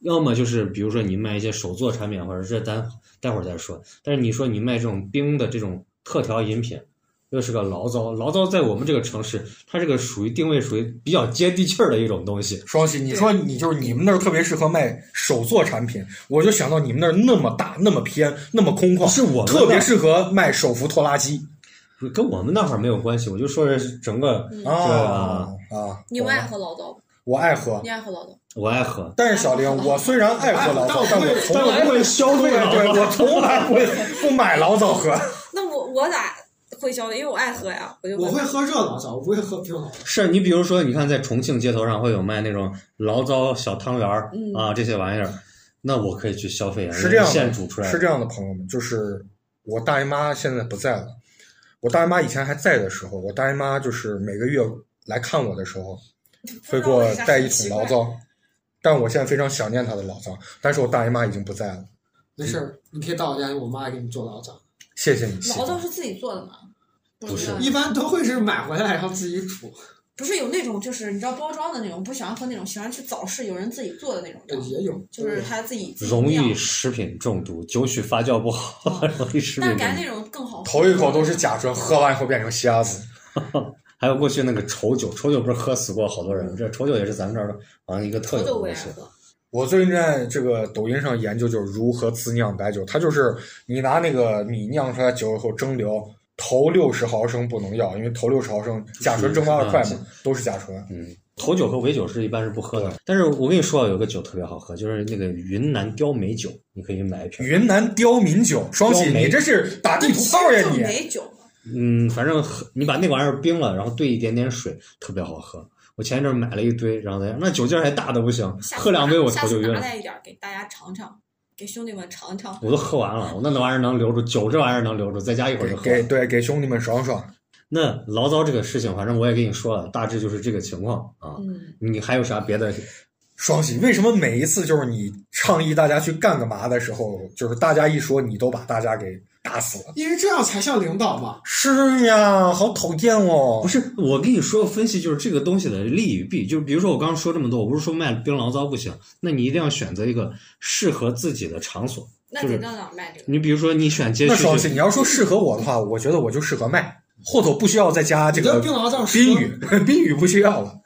要么就是比如说你卖一些手作产品，或者是咱待会儿再说。但是你说你卖这种冰的这种特调饮品。又是个醪糟，醪糟在我们这个城市，它这个属于定位属于比较接地气儿的一种东西。双喜，你说你就是你们那儿特别适合卖手作产品，我就想到你们那儿那么大、那么偏、那么空旷，是我们特别适合卖手扶拖拉机跟我们那会儿没有关系，我就说是整个嗯啊啊！你不爱喝醪糟不？我爱喝，你爱喝醪糟？我爱喝，但是小玲，我虽然爱喝醪糟，但我从来不会消费对，我从来不会不买醪糟喝。那我我咋会消费？因为我爱喝呀，我就我会喝热醪糟，我不会喝冰醪糟。是你比如说，你看在重庆街头上会有卖那种醪糟小汤圆儿、嗯啊这些玩意儿，那我可以去消费啊，是这样的现煮出来。是这样的，朋友们，就是我大姨妈现在不在了。我大姨妈以前还在的时候，我大姨妈就是每个月来看我的时候，*laughs* 会给我带一桶醪糟。但我现在非常想念她的醪糟，但是我大姨妈已经不在了。没事儿，你可以到我家，我妈给你做醪糟。谢谢你，醪糟是自己做的吗？不是一般都会是买回来然后自己煮，不是有那种就是你知道包装的那种，不喜欢喝那种，喜欢去早市有人自己做的那种也有，就是他自己容易食品中毒，酒曲发酵不好，*laughs* 容易食品中毒但感觉。那种更好喝。头一口都是甲醇，喝完以后变成瞎子。*laughs* 还有过去那个稠酒，稠酒不是喝死过好多人？这稠酒也是咱们这儿的好像一个特有的东西。酒我最近在这个抖音上研究，就是如何自酿白酒。它就是你拿那个米酿出来酒以后蒸馏，头六十毫升不能要，因为头六十毫升甲醇蒸发的快嘛，都是甲醇。嗯，头酒和尾酒是一般是不喝的。但是我跟你说，有个酒特别好喝，就是那个云南雕梅酒，你可以买一瓶。云南刁民酒，双喜，梅你这是打地图炮呀你！嗯，反正喝你把那玩意儿冰了，然后兑一点点水，特别好喝。我前一阵买了一堆，然后再那酒劲儿还大的不行，喝两杯我头就晕了，拿来一点儿给大家尝尝，给兄弟们尝尝。我都喝完了。我那玩意儿能留住，酒这玩意儿能留住，在家一会儿就喝对给兄弟们爽爽。那醪糟这个事情，反正我也跟你说了，大致就是这个情况啊。嗯，你还有啥别的？双喜，为什么每一次就是你倡议大家去干个嘛的时候，就是大家一说你都把大家给打死了？因为这样才像领导嘛。是呀，好讨厌哦！不是，我跟你说分析就是这个东西的利与弊。就是比如说我刚刚说这么多，我不是说卖冰醪糟不行，那你一定要选择一个适合自己的场所。那你到哪卖这个？你比如说你选街区，那你要说适合我的话，我觉得我就适合卖，后头不需要再加这个冰醪糟是宾语，*laughs* 宾语不需要了。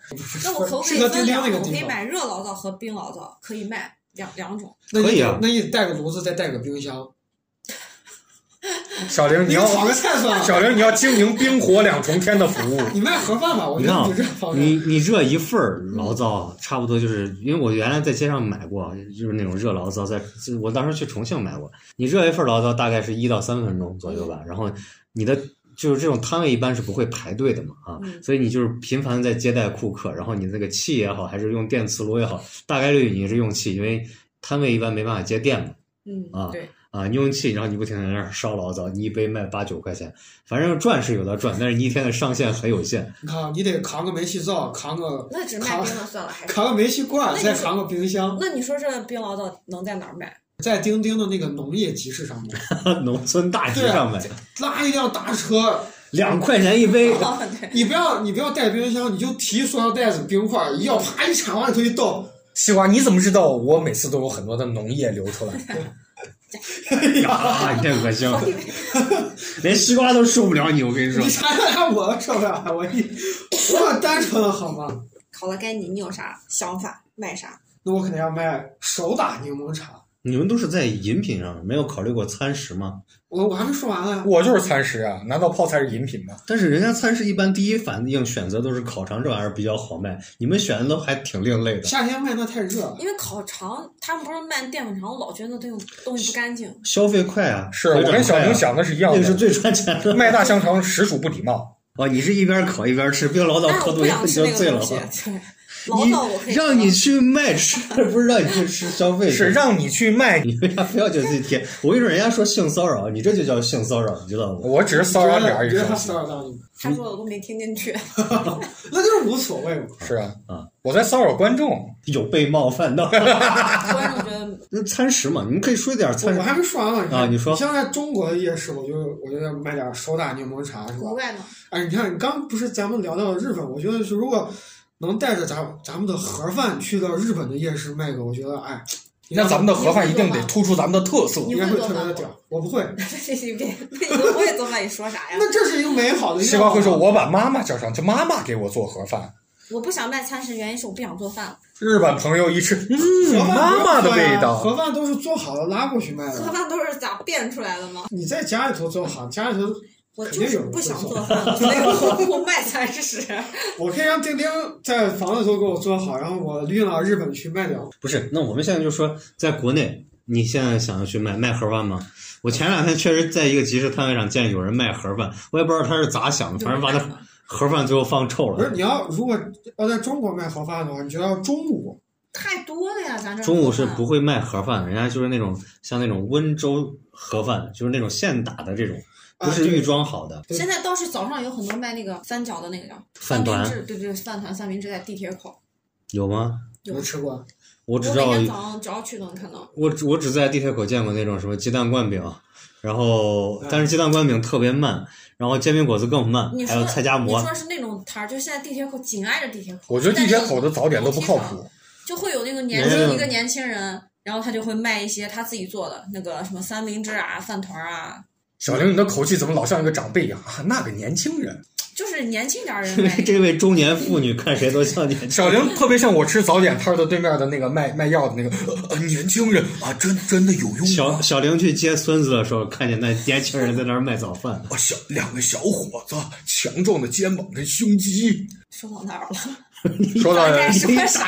那我可不可以分两种？那个地方。可以买热醪糟和冰醪糟，可以卖两两种。可以啊那你带个炉子，再带个冰箱。*laughs* 小玲，你要炒个菜算了。小玲，你要经营冰火两重天的服务。*laughs* 你卖盒饭吧，我你看啊觉得你这方面。你你热一份儿醪糟，差不多就是因为我原来在街上买过，就是那种热醪糟，在我当时去重庆买过，你热一份醪糟大概是一到三分钟左右吧，然后你的。就是这种摊位一般是不会排队的嘛，啊，嗯所以你就是频繁地在接待顾客，然后你那个气也好，还是用电磁炉也好，大概率你是用气，因为摊位一般没办法接电嘛，嗯啊对，啊，你用气，然后你不停地在那儿烧醪糟，你一杯卖八九块钱，反正赚是有的赚，但是你一天的上限很有限。你看，你得扛个煤气灶，扛个那只卖冰的算了，还是。扛个煤气罐，再扛个冰箱，那你说这冰醪糟能在哪儿卖？*laughs* 在钉钉的那个农业集市上买，农村大集上买，拉一辆大车，两块钱一杯，哦，你不要你不要带冰箱，你就提塑料袋子冰块，一要啪一铲往里头一倒，西瓜，你怎么知道我每次都有很多的农业流出来？*laughs* *laughs* 啊，你太恶心了，*laughs* 连西瓜都受不了你，我跟你说你。尝尝看我受不了，我一我很单纯了好吗？好了，该你，你有啥想法？卖啥？那我肯定要卖手打柠檬茶。你们都是在饮品上，没有考虑过餐食吗？我我还没说完呢，我就是餐食啊，难道泡菜是饮品吗？但是人家餐食一般第一反应选择都是烤肠这玩意儿比较好卖，你们选的都还挺另类的。夏天卖那太热了。因为烤肠，他们不是卖淀粉肠，我老觉得那东西东西不干净。消费快啊，是我跟小明想的是一样的。那个是最赚钱的。卖大香肠实属不礼貌。哦，你是一边烤一边吃，冰醪糟但是我不喝多了你想吃那个就醉了东。你。让你去卖吃，*laughs* 不是让你去吃消费。是让你去卖，*laughs* 你为啥非要就自己贴？我跟你说，人家说性骚扰，你这就叫性骚扰，你知道吗？我只是骚扰你而已他骚扰到你，他说的我都没听进去。*laughs* 那就是无所谓嘛。是啊，啊，我在骚扰观众。有被冒犯到。观众觉得那餐食嘛，你们可以说一点餐食。我还没说完呢。啊你说像在中国的夜市，我就我就要卖点手打柠檬茶，是吧国？外呢，哎，你看，你刚不是咱们聊到了日本，我觉得是如果能带着咱咱们的盒饭去到日本的夜市卖个，我觉得哎，那咱们的盒饭一定得突出咱们的特色。应该会特别的屌。我不会，*laughs* 你别，你都不会做饭，你说啥呀？那这是一个美好的。*laughs* 西瓜会说：“我把妈妈叫上，就妈妈给我做盒饭。我不想卖餐食，原因是我不想做饭。”日本朋友一吃，嗯，饭妈妈的味道盒。饭都是做好了拉过去卖的。盒饭都是咋变出来的吗？你在家里头做好，家里头我就是肯定有不想做做 *laughs* 饭，所以我我卖餐食。*laughs* 我可以让丁丁在房子都给我做好，然后我运到日本去卖掉。不是，那我们现在就说，在国内，你现在想要去卖卖盒饭吗？我前两天确实在一个集市摊位上见有人卖盒饭，我也不知道他是咋想的，反正把他盒饭最后放臭了。不是你要如果要在中国卖盒饭的话，你就要中午。太多了呀，咱这中午是不会卖盒饭，人家就是那种像那种温州盒饭，就是那种现打的这种，不是预装好的。对现在倒是早上有很多卖那个三角的那个叫饭团明治，对对，饭团三明治在地铁口，有吗？有吃过，我只知道我每天早上只要去都能看到。我只我只在地铁口见过那种什么鸡蛋灌饼，然后但是鸡蛋灌饼特别慢，然后煎饼果子更慢还有菜夹馍你。说是那种摊儿，就现在地铁口紧挨着地铁口。我觉得地铁口的早点都不靠谱。就会有那个年轻一个年轻人，然后他就会卖一些他自己做的那个什么三明治啊、饭团啊，小玲，你的口气怎么老像一个长辈一样啊？那个年轻人，就是年轻点儿人 *laughs* 因为。这位中年妇女看谁都像年轻。小玲特别像我吃早点摊的对面的那个卖卖药的那个、呃、年轻人啊，真真的有用小吗？小玲去接孙子的时候，看见那年轻人在那儿卖早饭。啊，小两个小伙子，强壮的肩膀跟胸肌。说到哪儿了？*laughs* 说到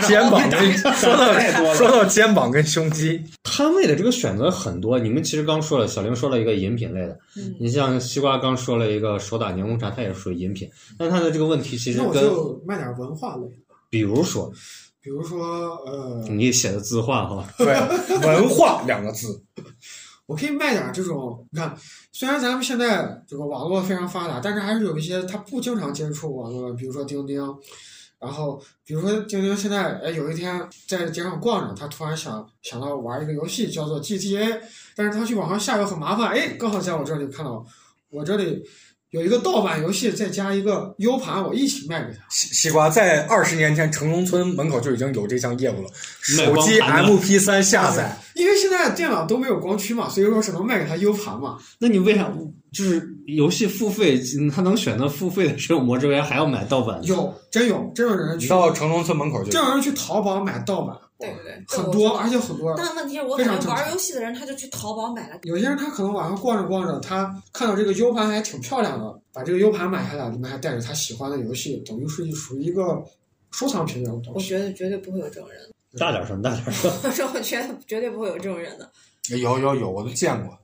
肩膀跟说到说到肩膀跟胸肌，*laughs* 摊位的这个选择很多，你们其实刚说了，小玲说了一个饮品类的，嗯。你像西瓜刚说了一个手打柠檬茶，它也是属于饮品，但它的这个问题其实那我跟，就卖点文化类的，比如说比如说呃，你写的字画哈，对 *laughs* 文化两个字，我可以卖点这种，你看，虽然咱们现在这个网络非常发达，但是还是有一些他不经常接触网络，比如说钉钉，然后比如说丁丁现在哎有一天在街上逛着，他突然想想到玩一个游戏叫做 GTA，但是他去网上下又很麻烦，哎，刚好在我这里看到，我这里有一个盗版游戏，再加一个 U 盘，我一起卖给他。西西瓜在二十年前城中村门口就已经有这项业务了，手机光盘的 MP 三下载。因为现在电脑都没有光驱嘛，所以说只能卖给他 U 盘嘛。那你为啥就是游戏付费，他能选择付费的这种模式，为啥还要买盗版？有，真有，真有人去，到城中村门口就真有人去淘宝买盗版。对对对，很多，而且很多。但问题是我感觉玩游戏的人，他就去淘宝买了。有些人他可能晚上逛着逛着，他看到这个 U 盘还挺漂亮的，把这个 U 盘买下来，里面还带着他喜欢的游戏，等于是属于一个收藏品这种东西。我觉得绝对不会有这种人。大点声，大点声。*laughs* 我说，我觉得绝对不会有这种人的。有有有，我都见过，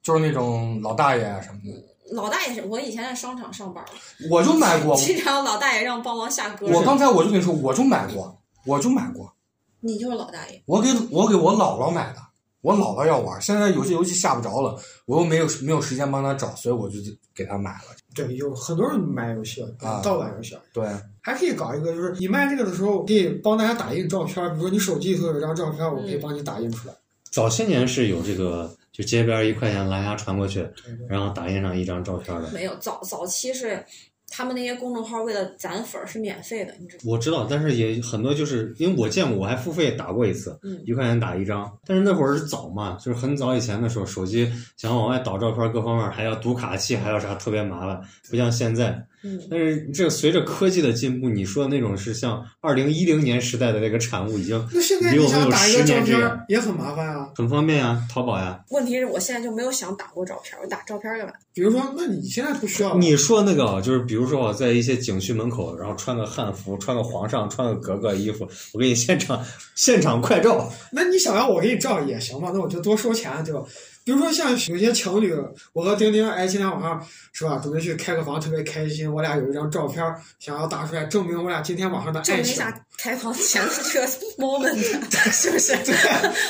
就是那种老大爷啊什么的，老大爷是我以前在商场上班，我就买过。*laughs* 经常老大爷让帮忙下歌。我刚才我就跟你说，我就买过，我就买过，你就是老大爷。我给我给我姥姥买的，我姥姥要玩，现在有些游戏下不着了，我又没有没有时间帮她找，所以我就给她买了。对，有很多人买游戏，啊盗版游戏，对，还可以搞一个，就是你卖这个的时候，可以帮大家打印照片，比如说你手机里头有一张照片，我可以帮你打印出来。早些年是有这个，就街边一块钱蓝牙传过去，对对然后打印上一张照片的。没有早早期是他们那些公众号为了攒粉是免费的，你知道吗？我知道，但是也很多就是因为我见过，我还付费打过一次，嗯一块钱打一张。但是那会儿是早嘛，就是很早以前的时候，手机想要往外导照片，各方面还要读卡器，还要啥，特别麻烦，不像现在。嗯，但是这个随着科技的进步，你说的那种是像二零一零年时代的那个产物，已经那现在你想打一十个照片也很麻烦啊。很方便啊，淘宝呀。问题是我现在就没有想打过照片，我打照片干嘛？比如说，那你现在不需要，你说那个啊就是，比如说我在一些景区门口，然后穿个汉服，穿个皇上，穿个格格衣服，我给你现场现场快照。那你想要我给你照也行嘛，那我就多收钱，对吧？比如说像有些情侣，我和丁丁，哎，今天晚上是吧，准备去开个房，特别开心，我俩有一张照片想要打出来，*laughs* 证明我俩今天晚上的爱情。证明一下开房前的这个 moment，是不是？对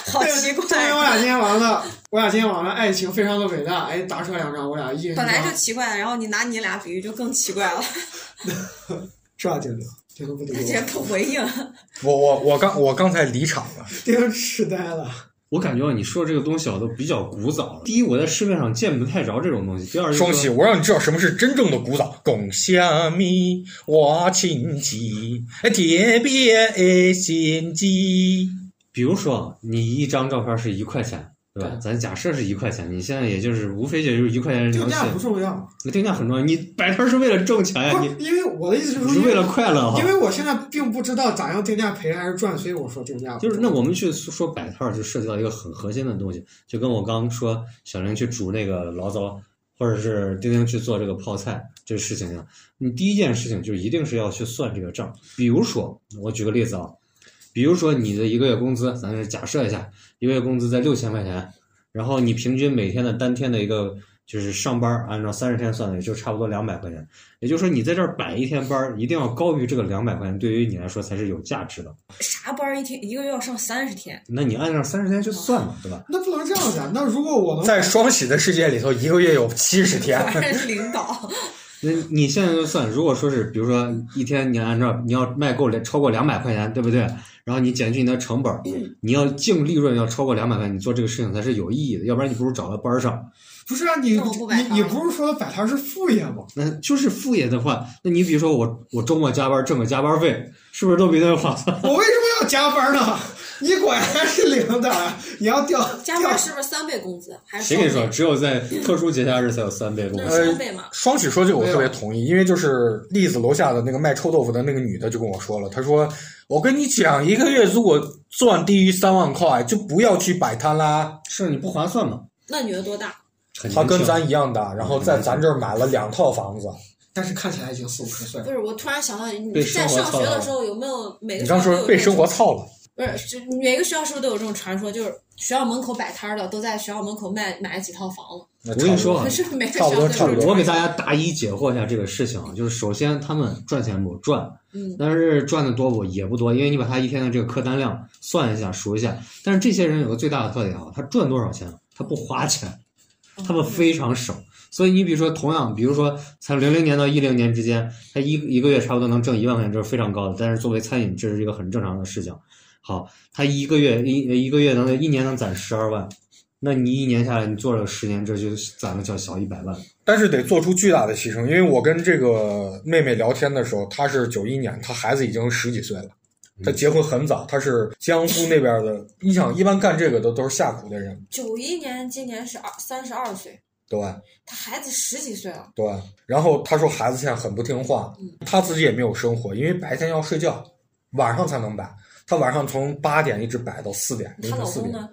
好奇怪证明我。俩今天晚上的，我俩今天晚上的爱情非常的伟大。哎，打出来两张，我俩一人一张，本来就奇怪，然后你拿你俩比喻就更奇怪了，*laughs* 是吧，丁丁？丁丁不得他竟然不回应。我我我刚我刚才离场了，*laughs* 丁丁痴呆了。我感觉啊，你说这个东西啊，都比较古早了。第一，我在市面上见不太着这种东西；第二，双喜，我让你知道什么是真正的古早。共虾米我亲戚，铁别的心机。比如说你一张照片是一块钱，对吧？咱假设是一块钱，你现在也就是无非也就是一块钱定价不重要，那定价很重要，你摆摊是为了挣钱呀，不你因为我的意思就是说，不是为了快乐哈因。为我现在并不知道咋样定价赔还是赚，所以我说定价就是那我们去说摆摊儿，就涉及到一个很核心的东西，就跟我刚说小林去煮那个醪糟，或者是丁丁去做这个泡菜这个事情一样。你第一件事情就一定是要去算这个账。比如说，我举个例子啊，比如说你的一个月工资，咱是假设一下，一个月工资在六千块钱，然后你平均每天的单天的一个就是上班儿，按照三十天算的，也就差不多两百块钱。也就是说，你在这儿摆一天班儿，一定要高于这个两百块钱，对于你来说才是有价值的。啥班儿一天一个月要上三十天？那你按照三十天去算嘛，对吧？那不能这样子啊。那如果我能在双喜的世界里头，一个月有七十天。果然是领导。*laughs* 那你现在就算，如果说是，比如说一天你按照你要卖够两超过两百块钱，对不对？然后你减去你的成本，你要净利润要超过两百万，你做这个事情才是有意义的，要不然你不如找个班儿上。不是啊，你你你不是说摆摊是副业吗？那就是副业的话，那你比如说我我周末加班挣个加班费，是不是都比那个划算？*laughs* 我为什么要加班呢？你果然是领导啊！你要调加班是不是三倍工资？还是谁跟你说？只有在特殊节假日才有三倍工资。是双倍嘛？双喜说这个我特别同意，因为就是栗子楼下的那个卖臭豆腐的那个女的就跟我说了，她说：“我跟你讲，一个月如果赚低于三万块，就不要去摆摊啦。是你不划算嘛？那女的多大？她跟咱一样大，然后在咱这儿买了两套房子。但是看起来已经四五十岁了。不是，我突然想到，你在上学的时候有没有每个你刚说被生活操了，不是，就每个学校是不是都有这种传说？就是学校门口摆摊儿的都在学校门口卖买了几套房子，我跟你说啊 *laughs* 可是每个学差不多校都有差不多我给大家答疑解惑一下这个事情啊，就是首先他们赚钱不赚，嗯，但是赚的多不也不多，因为你把他一天的这个客单量算一下数一下，但是这些人有个最大的特点啊，他赚多少钱他不花钱，他们非常省。所以你比如说，同样，比如说从零零年到一零年之间，他一一个月差不多能挣一万块钱，这是非常高的。但是作为餐饮，这是一个很正常的事情。好，他一个月一一个月能一年能攒十二万，那你一年下来，你做了十年，这就攒了叫小一百万。但是得做出巨大的牺牲。因为我跟这个妹妹聊天的时候，她是九一年，她孩子已经十几岁了，她结婚很早，她是江苏那边的。你想，一般干这个的都是下苦的人，九一年，今年是二三十二岁，对他孩子十几岁了，对。然后她说孩子现在很不听话嗯，她自己也没有生活，因为白天要睡觉，晚上才能摆。她晚上从八点一直摆到四点，凌晨四点。老公呢？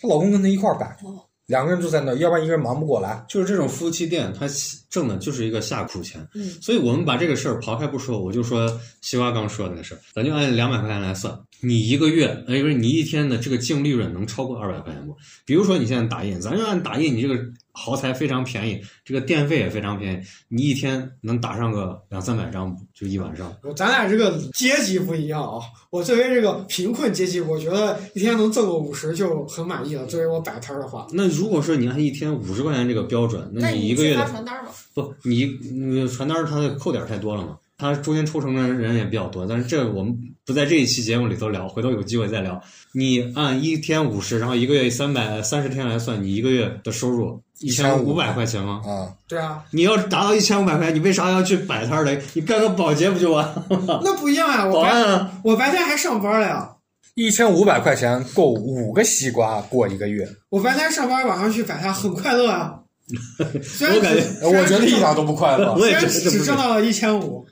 她老公跟她一块儿摆，哦，两个人就在那儿，要不然一个人忙不过来。就是这种夫妻店，他挣的就是一个下苦钱。嗯，所以我们把这个事儿刨开不说，我就说西瓜刚说的那个事儿，咱就按两百块钱来算，你一个月，哎，不是你一天的这个净利润能超过二百块钱不？比如说你现在打印，咱就按打印，你这个耗材非常便宜，这个电费也非常便宜，你一天能打上个两三百张，就一晚上。咱俩这个阶级不一样啊！我作为这个贫困阶级，我觉得一天能挣个五十就很满意了。作为我摆摊儿的话，那如果说你按一天五十块钱这个标准，那那你一个月发的传单吧。不，你你传单儿它的扣点儿太多了嘛，它中间抽成的人也比较多，但是这个我们不在这一期节目里头聊，回头有机会再聊。你按一天五十，然后一个月三百三十天来算，你一个月的收入一千五百块钱吗？啊，对啊，你要达到一千五百块钱，你为啥要去摆摊儿嘞？你干个保洁不就完了吗？那不一样呀！保我白天啊，我白天还上班了呀，一千五百块钱够五个西瓜过一个月，我白天上班，晚上去摆摊，很快乐啊。*laughs* 虽然我感觉我觉得一点都不快乐。我也虽然只挣到了一千五，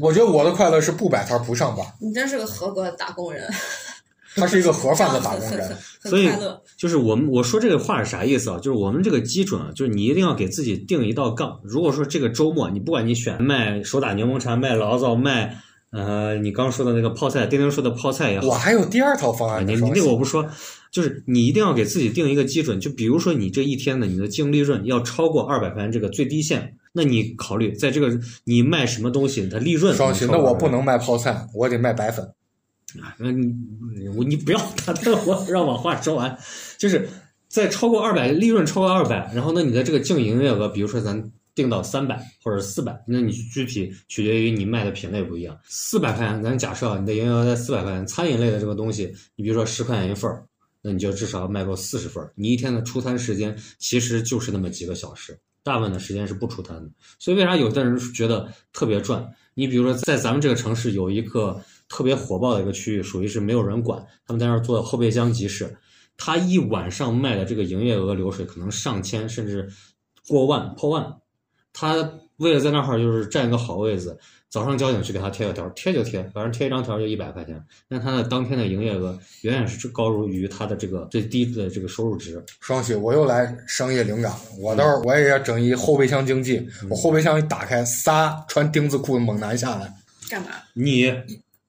我觉得我的快乐是不摆摊不上班，你真是个合格的打工人，他是一个盒饭的打工人。所以。就是我们我说这个话是啥意思啊？就是我们这个基准啊，就是你一定要给自己定一道杠。如果说这个周末你不管你选卖手打柠檬茶、卖醪糟、卖呃你刚说的那个泡菜，丁丁说的泡菜也好我，还有第二套方案，你你那个我不说，就是你一定要给自己定一个基准，就比如说你这一天的你的净利润要超过二百块钱这个最低线，那你考虑在这个你卖什么东西，它利润双喜，能超过200那我不能卖泡菜，我得卖白粉。啊，那你我你不要 *laughs* 打断我，让我话说完，就是在超过二百利润超过二百，然后呢，你的这个净营业额，比如说咱定到三百或者四百，那你具体取决于你卖的品类不一样。四百块钱，咱假设啊你的营业额在四百块钱，餐饮类的这个东西，你比如说十块钱一份儿，那你就至少要卖够四十份儿。你一天的出摊时间其实就是那么几个小时，大部分的时间是不出摊的。所以为啥有的人觉得特别赚？你比如说在咱们这个城市有一个特别火爆的一个区域，属于是没有人管，他们在那儿做后备箱集市，他一晚上卖的这个营业额流水可能上千甚至过万破万。他为了在那儿就是占一个好位子，早上交警去给他贴个条，贴就贴，反正贴一张条就一百块钱，那他的当天的营业额远远是高于他的这个最低的这个收入值。双喜，我又来商业灵感了。我到时候我也要整一后备箱经济，我后备箱一打开，仨穿丁字裤的猛男下来，干嘛？你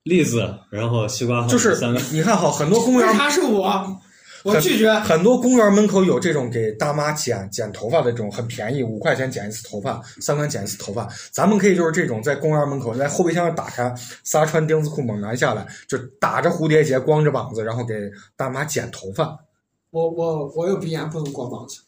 栗子，然后西瓜，就是三个。你看好很多公园，为啥是我？我拒绝。很多公园门口有这种给大妈剪剪头发的这种，很便宜，五块钱剪一次头发，三块钱剪一次头发。咱们可以就是这种在公园门口，在后备箱打开，仨穿丁字裤猛男下来，就打着蝴蝶结，光着膀子，然后给大妈剪头发。我我我有鼻炎，不能光膀子。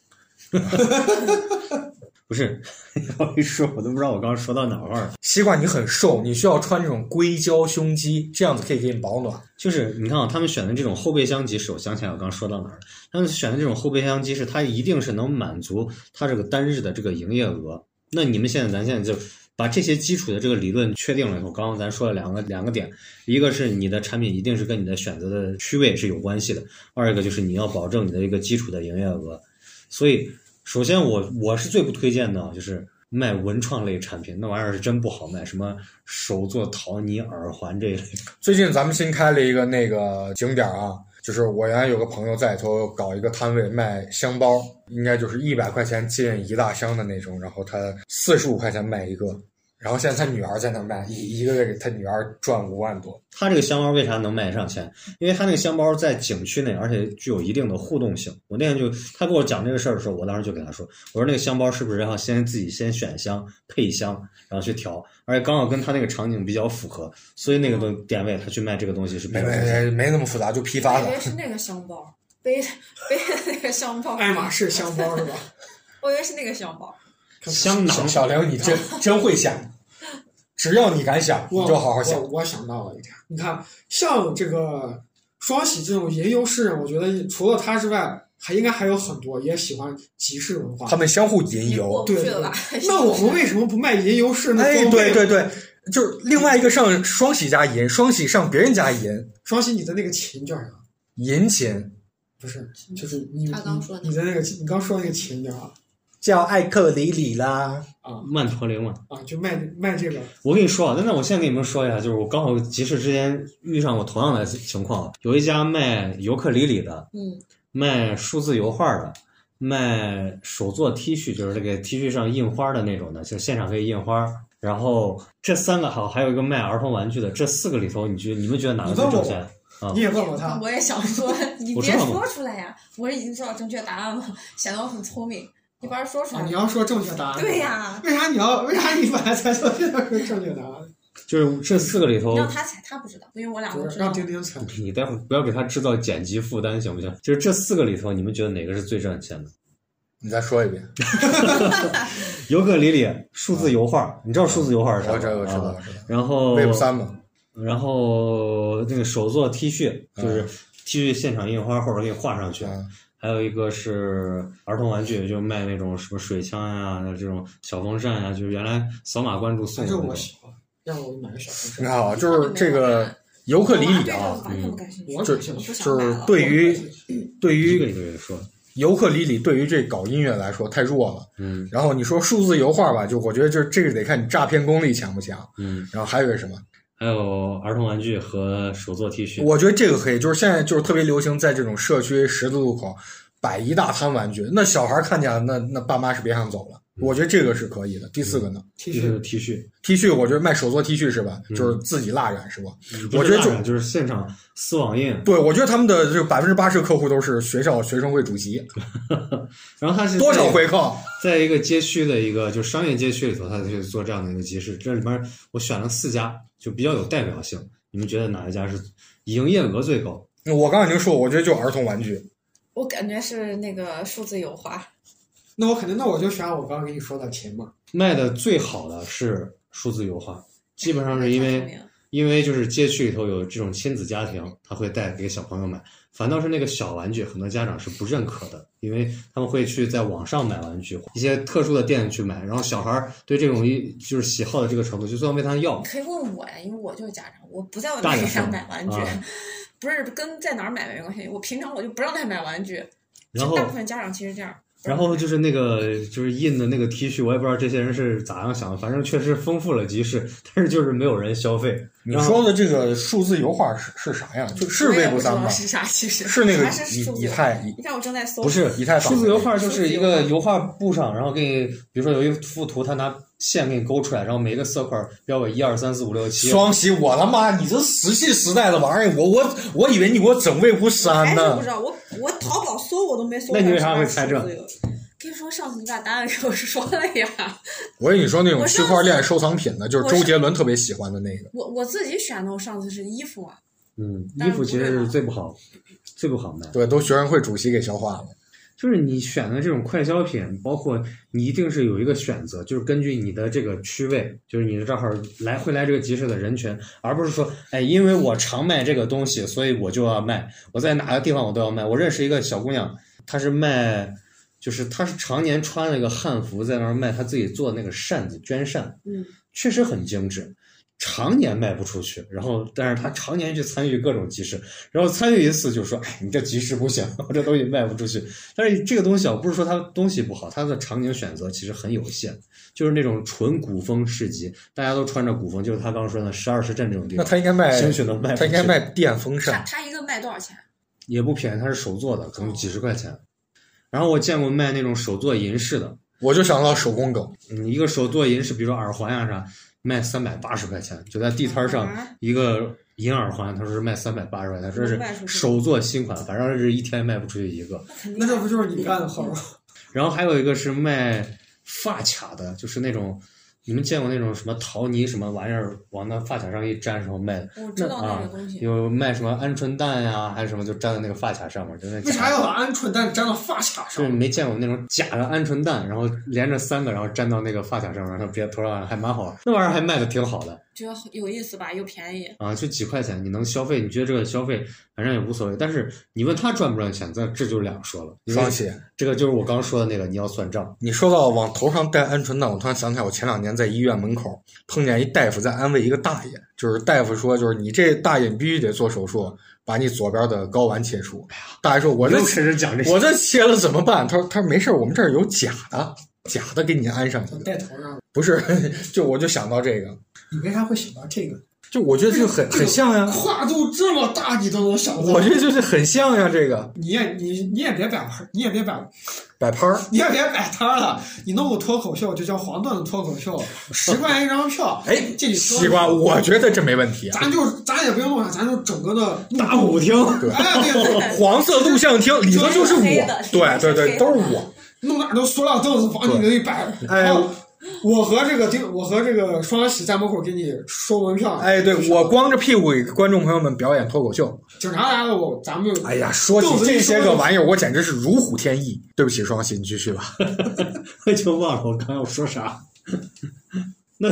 *laughs* 不是，*laughs* 我一说我都不知道我刚刚说到哪儿了。西瓜，你很瘦，你需要穿这种硅胶胸肌，这样子可以给你保暖。就是你看啊，他们选的这种后备箱机是，我想起来我刚说到哪儿了。他们选的这种后备箱机是，它一定是能满足它这个单日的这个营业额。那你们现在，咱现在就把这些基础的这个理论确定了以后，刚刚咱说了两个两个点，一个是你的产品一定是跟你的选择的区位是有关系的，二一个就是你要保证你的一个基础的营业额。所以，首先我我是最不推荐的，就是卖文创类产品，那玩意儿是真不好卖，什么手做陶泥耳环这一类。最近咱们新开了一个那个景点啊，就是我原来有个朋友在里头搞一个摊位卖香包，应该就是一百块钱进一大箱的那种，然后他四十五块钱卖一个，然后现在他女儿在那卖，一一个月给他女儿赚五万多。他这个香包为啥能卖上千？因为他那个香包在景区内，而且具有一定的互动性。我那天就他跟我讲这个事儿的时候，我当时就给他说，我说那个香包是不是要先自己先选香配香，然后去调，而且刚好跟他那个场景比较符合，所以那个东点位他去卖这个东西是比没没没没那么复杂，就批发的我以为。是那个香包，背背的那个香包。爱马仕香包是吧？*laughs* 我以为是那个香包。香囊。小小玲，你真 *laughs* 真会想，*laughs* 只要你敢想，你就好好想我。我想到了一点，你看，像这个双喜这种吟游诗人，我觉得除了他之外，还应该还有很多也喜欢集市文化他。们相互吟游对？*laughs* 那我们为什么不卖吟游诗呢？哎，对对对，就是另外一个上双喜家吟，双喜上别人家吟，双喜，你的那个琴叫啥？吟琴。不是，就是你他刚说的你你的那个你刚说的那个琴叫啥？叫艾克里里啦。啊曼陀铃嘛。啊，就卖卖这个我跟你说啊，那那我现在跟你们说一下，就是我刚好集市之前遇上过同样的情况，有一家卖尤克里里的，嗯，卖数字油画的，卖手做 T 恤，就是这个 T 恤上印花的那种的，就现场可以印花。然后这三个好，还有一个卖儿童玩具的，这四个里头，你觉你们觉得哪个最挣钱？啊你也问过他，我也想说，你别说出来呀！我已经知道正确答案了，显得我很聪明。你把它说出啊，来。你要说正确答案。对呀，为啥你要？为啥你本来猜错，现在是正确答案？就是这四个里头，让他猜，他不知道，因为我俩就是都知道让。丁丁猜。你待会儿不要给他制造剪辑负担，行不行？就是这四个里头，你们觉得哪个是最赚钱的？你再说一遍，*laughs* 尤克里里、数字油画，你知道数字油画是啥？我知道，我知道，啊我知道。然后 Web 三嘛，然后那个手做 T 恤，就是嗯 T 恤现场印花或者给你画上去。嗯还有一个是儿童玩具，就卖那种什么水枪呀、这种小风扇呀、就是原来扫码关注送的那种。我喜欢，让我买个小风你。看啊，就是这个尤克里里啊，完全不感兴趣。就是对于对于尤克里里对于这搞音乐来说太弱了。嗯然后你说数字油画吧，就我觉得就这个得看你诈骗功力强不强。嗯，然后还有一个什么，还有儿童玩具和手作 T 恤。我觉得这个可以，就是现在就是特别流行在这种社区十字路口摆一大摊玩具，那小孩看见了，那那爸妈是别想走了。我觉得这个是可以的。第四个呢 T 就是恤 T 恤，，T 恤，我觉得卖手作 T 恤是吧？嗯就是自己蜡染是吧？我觉得就蜡染就是现场丝网印，对，我觉得他们的这个百分之八十客户都是学校学生会主席，*laughs* 然后他是多少回扣？在一个街区的一个就商业街区里头，他去做这样的一个集市。这里边我选了四家，就比较有代表性。你们觉得哪一家是营业额最高？我刚才已经说，我觉得就儿童玩具。我感觉是那个数字油画，那我肯定，那我就选我刚刚跟你说的琴嘛。卖的最好的是数字油画，基本上是因为因为就是街区里头有这种亲子家庭，他会带给小朋友买。反倒是那个小玩具，很多家长是不认可的，因为他们会去在网上买玩具，一些特殊的店去买，然后小孩儿对这种一就是喜好的这个程度，就算问他要你，可以问我呀，因为我就是家长，我不在外大点面上买玩具，啊不是跟在哪儿买没关系。我平常我就不让他买玩具，然后大部分家长其实这样。然后就是那个就是印的那个 T 恤，我也不知道这些人是咋样想的，反正确实丰富了集市，但是就是没有人消费。你说的这个数字油画是是啥呀？就是我也魏不三吧？不知道是啥，其实是那个以以太你看我正在搜，不是以太数字油画，就是一个油画布上，然后给你，比如说有一幅图，他拿线给你勾出来，然后每个色块标个一二三四五六七。双喜，我他妈，你这石器时代的玩意儿，我我我以为你给我整魏无山呢还是不知。道，我我淘宝搜我都没搜。那你为啥会猜这？跟你说，上次你把答案给我说了呀。我跟你说，那种区块链收藏品的，就是周杰伦特别喜欢的那个。我我自己选的，我上次是衣服啊。嗯，衣服其实是最不好，最不好卖。对，都学生会主席给消化了。就是你选的这种快消品，包括你一定是有一个选择，就是根据你的这个区位，就是你的正好来会来这个集市的人群，而不是说，哎，因为我常卖这个东西，所以我就要卖，我在哪个地方我都要卖。我认识一个小姑娘，她是卖，就是她是常年穿那个汉服在那儿卖她自己做的那个扇子绢扇，嗯，确实很精致。常年卖不出去，然后但是他常年去参与各种集市，然后参与一次就说：“哎，你这集市不行，我 *laughs* 这东西卖不出去。”但是这个东西啊，不是说它东西不好，它的场景选择其实很有限，就是那种纯古风市集，大家都穿着古风，就是他刚刚说的十二时辰这种地方那方，他应该卖，兴许能卖他应该卖电风扇。他一个卖多少钱？也不便宜，他是手做的，可能几十块钱。然后我见过卖那种手做银饰的，我就想到手工梗，嗯，一个手做银饰，比如说耳环呀、啥，卖三百八十块钱，就在地摊上啊一个银耳环，他说是卖三百八十块钱，这是能卖出去手做新款，反正是一天卖不出去一个。那这不就是你干的活吗？然后还有一个是卖发卡的，就是那种你们见过那种什么陶泥什么玩意儿往那发卡上一粘时候卖的，我知道那啊个东西。有卖什么鹌鹑蛋呀，还是什么就粘在那个发卡上面，就那为啥要把鹌鹑蛋粘到发卡上？是没见过那种假的鹌鹑蛋，然后连着三个，然后粘到那个发卡上面，然后别头上还蛮好玩，那玩意儿还卖的挺好的觉得有意思吧，又便宜。啊，就几块钱你能消费，你觉得这个消费反正也无所谓，但是你问他赚不赚钱，这这就是两说了。双喜。这个就是我刚说的那个，你要算账。你说到往头上戴鹌鹑蛋，我突然想起来，我前两年在医院门口碰见一大夫在安慰一个大爷，就是大夫说，就是你这大爷必须得做手术，把你左边的睾丸切除。大爷说，我这又开始讲这些，我这切了怎么办？他说他说没事儿我们这儿有假的。假的给你安上去。戴，头上。不是，*laughs* 就我就想到这个，你为啥会想到这个？就我觉得这个很很像呀，跨度这么大，你都能想到。我觉得就是很像呀，这个你也你你也别摆拍，你也别摆，摆拍儿。你也别摆摊儿了。你弄个脱口秀，就叫黄段子脱口秀，十块钱一张票。哎，这里说西瓜，我觉得这没问题啊。咱就咱也不用弄啥，咱就整个的 *laughs* 大舞厅，对，哎，对对，*laughs* 黄色录像厅里头就是我，对对对，都是我。弄哪都塑料凳子往你那一摆。哎然后我和这个丁，我和这个双喜在门口给你收门票。哎，对我光着屁股给观众朋友们表演脱口秀。警察来了，我咱们哎呀，说起这些个玩意儿，我简直是如虎添翼。对不起，双喜，你继续吧。我已经忘了我刚要说啥。那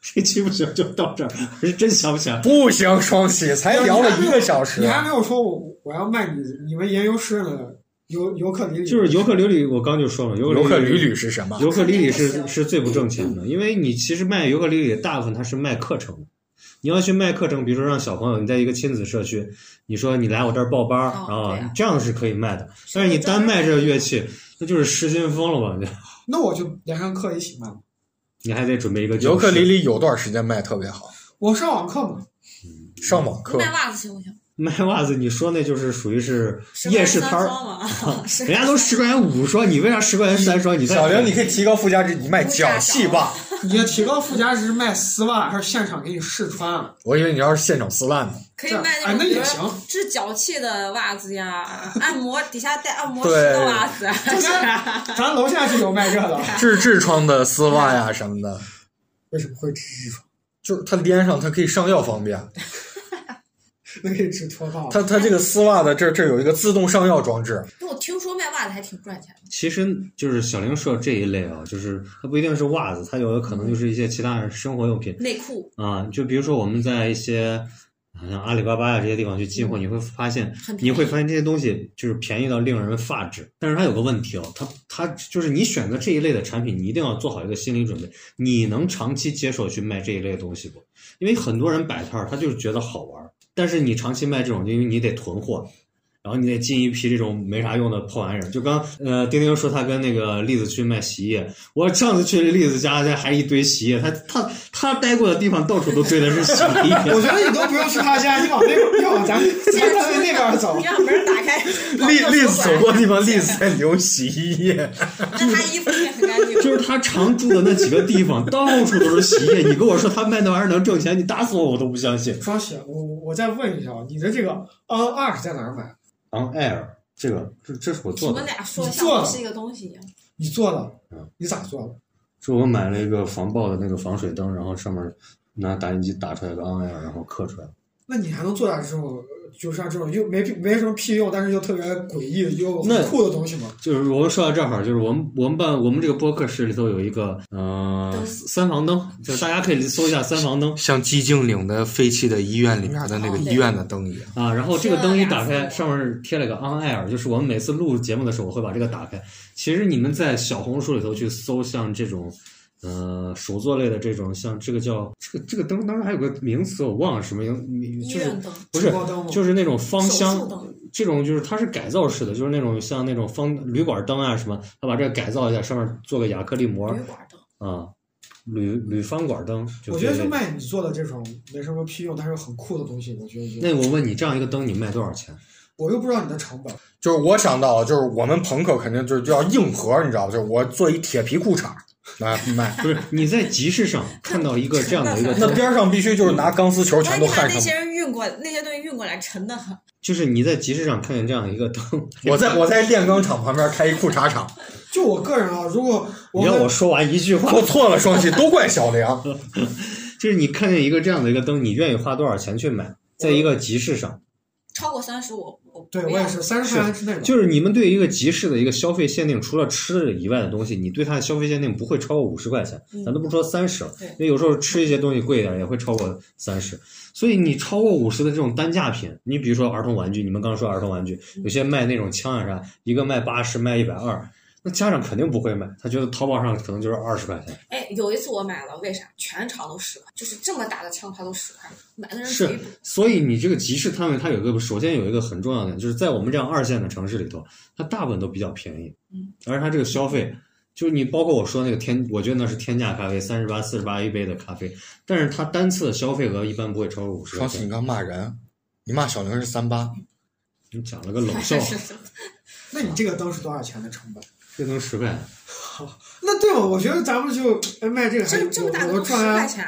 这期不行，就到这儿。我是真想不起来。不行，双喜才聊了一个小时你，还没有说我我要卖你你们研究室的尤尤克里里，就是尤克里里，我刚就说了，尤尤克里里里是什么？尤克里里是是最不挣钱的，因为你其实卖尤克里里，大部分它是卖课程的。你要去卖课程，比如说让小朋友，你在一个亲子社区，你说你来我这儿报班儿啊，啊这样是可以卖的。但是你单卖这个乐器，那就是失心疯了吧？你那我就连上课一起卖。你还得准备一个尤克里里有段时间卖特别好，我上网课嘛，上网课卖袜子行不行？卖袜子，你说那就是属于是夜市摊儿，*laughs* 人家都十块钱五双，你为啥十块钱三双？你小玲，你可以提高附加值，你卖脚气袜。*laughs* 你要提高附加值卖丝袜，还是现场给你试穿？我以为你要是现场撕烂呢。可以卖那也行治脚气的袜子呀，按摩底下带按摩对石的袜子，*laughs* 是咱楼下就有卖这个，治痔疮的丝袜呀什么的，为什么会治痔疮？就是它连上，它可以上药方便。*laughs* 那可以治脱发。它它这个丝袜的这这有一个自动上药装置，我听说卖袜子还挺赚钱的。其实就是小零社这一类啊，就是它不一定是袜子，它有的可能就是一些其他的生活用品内裤啊。就比如说我们在一些好像阿里巴巴呀这些地方去进货，你会发现你会发现这些东西就是便宜到令人发指。但是它有个问题哦，它它就是你选择这一类的产品，你一定要做好一个心理准备，你能长期接受去卖这一类的东西不？因为很多人摆摊儿，他就是觉得好玩儿，但是你长期卖这种，因为你得囤货。然后你得进一批这种没啥用的破玩意儿，就刚呃丁丁说他跟那个栗子去卖洗衣液，我上次去栗子家，家还一堆洗衣液，他他他待过的地方到处都堆的是洗衣液，*laughs* 我觉得你都不用去他家，你往那边，你往咱咱单位那边走你。让门打开，*laughs* 栗栗子走过地方，*laughs* 栗子在流洗衣液。那他衣服也很干净。就是他常住的那几个地方，到处都是洗衣液。你跟我说他卖那玩意儿能挣钱，你打死我我都不相信。双喜，我我再问一下，你的这个 On 二是在哪儿买？On Air 这个这这是我做的，们俩说像是一个东西一样。你做的嗯？你咋做的？就我买了一个防爆的那个防水灯，然后上面拿打印机打出来个 On Air，然后刻出来。那你还能做点这种，就像这种又没没什么屁用，但是又特别诡异又很酷的东西嘛？就是我们说到这儿，就是我们我们办我们这个播客室里头有一个呃灯三房灯，就是大家可以搜一下三房灯像寂静岭的废弃的医院里面的那个医院的灯一样。啊，然后这个灯一打开，上面贴了个 On Air，就是我们每次录节目的时候，我会把这个打开。其实你们在小红书里头去搜像这种。呃，手作类的这种，像这个叫这个这个灯，当时还有个名词，我忘了什么名，就是不是就是那种芳香，这种就是它是改造式的，就是那种像那种方旅馆灯啊什么，它把这个改造一下，上面做个亚克力膜旅馆灯。啊，铝铝方管灯。我觉得就卖你做的这种没什么屁用，但是很酷的东西，我觉得那我问你，这样一个灯你卖多少钱？我又不知道你的成本。就是我想到，就是我们朋克肯定就是就要硬核，你知道吧？就是我做一铁皮裤衩来 *laughs* 买，不是你在集市上看到一个这样的一个那灯，边上必须就是拿钢丝球全都焊上。那些人运过，那些东西运过来沉的很。就是你在集市上看见这样的一个灯，*laughs* 我在我在炼钢厂旁边开一裤衩厂，*laughs* 就我个人啊，如果我你让我说完一句话说，错了双喜都怪小梁。就是你看见一个这样的一个灯，你愿意花多少钱去买？在一个集市上，超过三十，我我对不要我也是三十块钱之内。就是你们对一个集市的一个消费限定，除了吃以外的东西，你对它的消费限定不会超过五十块钱，嗯咱都不说三十了，对因为有时候吃一些东西贵一点也会超过三十，所以你超过五十的这种单价品，你比如说儿童玩具，你们刚刚说儿童玩具，嗯有些卖那种枪啊啥，一个卖八十，卖一百二，那家长肯定不会买，他觉得淘宝上可能就是二十块钱。哎，有一次我买了，为啥？全场都十块，就是这么大的枪它都十块，买的人是贼多。所以你这个集市摊位，它有一个首先有一个很重要的点，就是在我们这样二线的城市里头，它大部分都比较便宜，嗯，而它这个消费就是你包括我说那个天，我觉得那是天价咖啡，三十八、四十八一杯的咖啡，但是它单次的消费额一般不会超过五十块钱。双喜，你刚骂人，你骂小玲是三八，你讲了个冷笑话，*laughs* *laughs* 那你这个灯是多少钱的成本？这能十块？*laughs* 那对吧，我觉得咱们就哎卖这个还这这么大有个赚啊。块钱，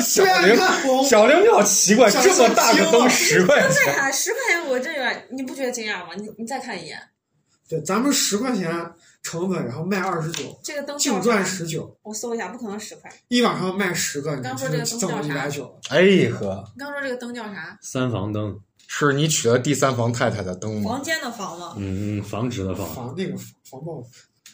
小玲小玲你好奇怪，这么大个 *laughs* 灯十块为钱，啥十块钱我这个你不觉得惊讶吗？你你再看一眼，对咱们十块钱成本，然后卖二十九，这个灯净？赚十九，我搜一下，不可能十块。一晚上卖十个，你刚说这个灯叫啥。哎呵，你刚说这个灯叫啥？三房灯，是你娶了第三房太太的灯吗？房间的房吗？嗯嗯，防止的防，防那个防防爆，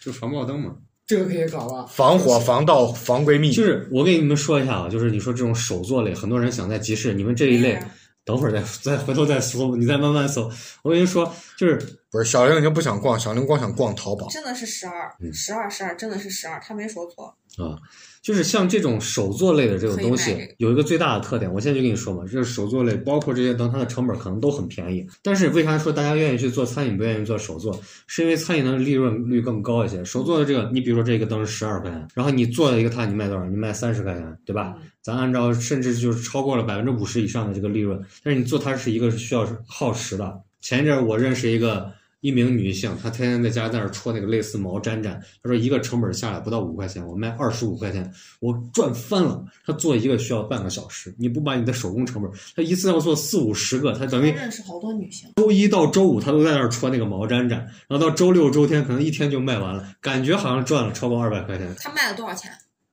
就防爆灯嘛。这个可以搞吧？防火、防盗、防闺蜜，就是我给你们说一下啊，就是你说这种手作类，很多人想在集市，你们这一类，等会儿再再回头再搜，你再慢慢搜。我跟你说，就是不是小玲已经不想逛，小玲光想逛淘宝。真的是十二嗯，十二十二，真的是十二，他没说错。啊，就是像这种手作类的这种东西有一个最大的特点，我现在就跟你说嘛，这手作类包括这些灯，它的成本可能都很便宜。但是为啥说大家愿意去做餐饮，不愿意做手作？是因为餐饮的利润率更高一些。手做的这个，你比如说这个灯是十二块钱，然后你做了一个它，你卖多少？你卖三十块钱，对吧？嗯咱按照甚至就是超过了百分之五十以上的这个利润，但是你做它是一个需要耗时的。前一阵儿我认识一个一名女性，她天天在家在那儿戳那个类似毛毡毡，她说一个成本下来不到五块钱，我卖二十五块钱，我赚翻了。她做一个需要半个小时，你不把你的手工成本，她一次要做四五十个，她等于认识好多女性，周一到周五她都在那儿戳那个毛毡毡，然后到周六周天可能一天就卖完了，感觉好像赚了超过二百块钱，她卖了多少钱？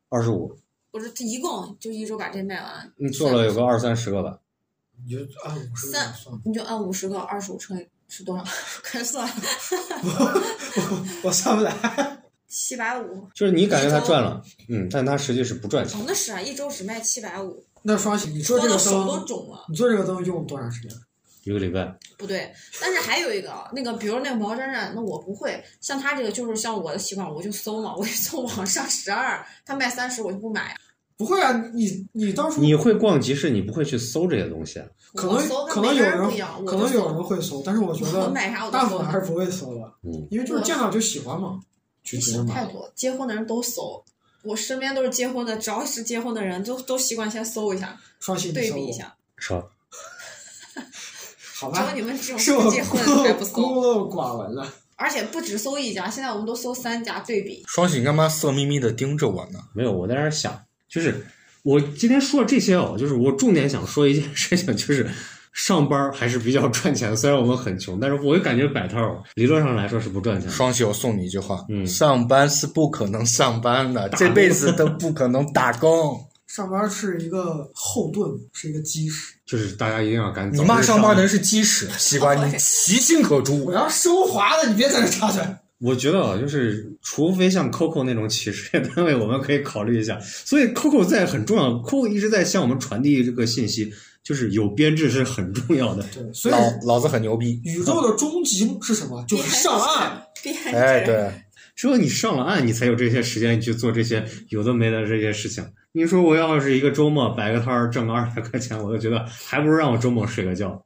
二十五，我说这一共就一周把这卖完，你做了有个二三十个吧。你就按五十个算，你就按五十个，二十五乘以是多少？*laughs* 开始算，我算不来。七百五。就是你感觉他赚了，嗯，但他实际是不赚钱哦，。那是啊，一周只卖七百五，那双喜，你做这个手都，肿了。你做这个灯用多长时间？一个礼拜，不对，但是还有一个啊，那个比如那个毛毡毡，那我不会。像他这个就是像我的习惯，我就搜嘛，我就从网上十二，他卖三十我就不买。不会啊，你你当初你会逛集市，你不会去搜这些东西。啊可能可能有人可能有人会搜，但是我觉我得买啥我大都搜部分还是不会搜的，嗯，因为就是见到就喜欢嘛，就你直接买了。想太多，结婚的人都搜。我身边都是结婚的，只要是结婚的人都都习惯先搜一下，双喜对比一下。*laughs* 少。好吧只有？你们这种 *laughs* 不结婚的还不孤搜，陋寡闻了。而且不只搜一家，现在我们都搜三家对比。双喜，你干嘛色眯眯的盯着我呢？没有，我在那儿想，就是我今天说的这些哦，就是我重点想说一件事情，*laughs* 就是上班还是比较赚钱的。虽然我们很穷，但是我感觉摆摊儿理论上来说是不赚钱。双喜，我送你一句话：嗯上班是不可能上班的，这辈子都不可能打工。*laughs* 上班是一个后盾，是一个基石。就是大家一定要赶紧。你骂上班的人是基石，西瓜，你 *laughs* 其心可诛我。要升华了，你别在这插嘴。我觉得啊，就是除非像 Coco 那种企事业单位，*laughs* 我们可以考虑一下。所以 Coco 在很重要，Coco 一直在向我们传递这个信息，就是有编制是很重要的。对，所以老老子很牛逼。宇宙的终极是什么？就是上岸。*laughs* 编制，哎，对，只有你上了岸，你才有这些时间去做这些有的没的这些事情。你说我要是一个周末摆个摊儿挣个二百块钱，我都觉得还不如让我周末睡个觉。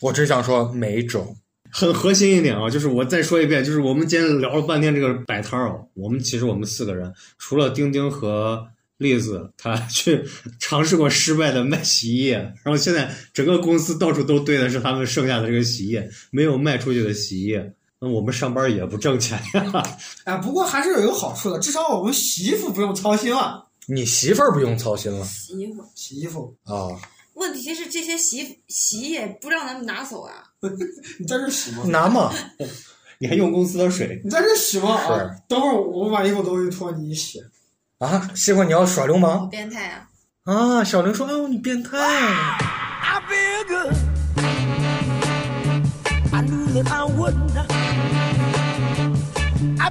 我只想说每种。很核心一点啊，就是我再说一遍，就是我们今天聊了半天这个摆摊儿哦，我们其实我们四个人，除了丁丁和栗子，他去 *laughs* 尝试过失败的卖洗衣液，然后现在整个公司到处都堆的是他们剩下的这个洗衣液，没有卖出去的洗衣液。那我们上班也不挣钱呀，哎，不过还是有一个好处的，至少我们洗衣服不用操心了。你媳妇儿不用操心了洗衣服。洗衣服，啊？问题是这些洗洗衣液不让咱们拿走啊！*laughs* 你在这洗吗？拿嘛，*laughs* 你还用公司的水，你在这洗吗？等会儿我把衣服都一脱，你一洗。啊，西瓜你要耍流好氓变态啊！啊？小玲说：“哎呦，你变态。I feel good. I knew that I wouldn't. I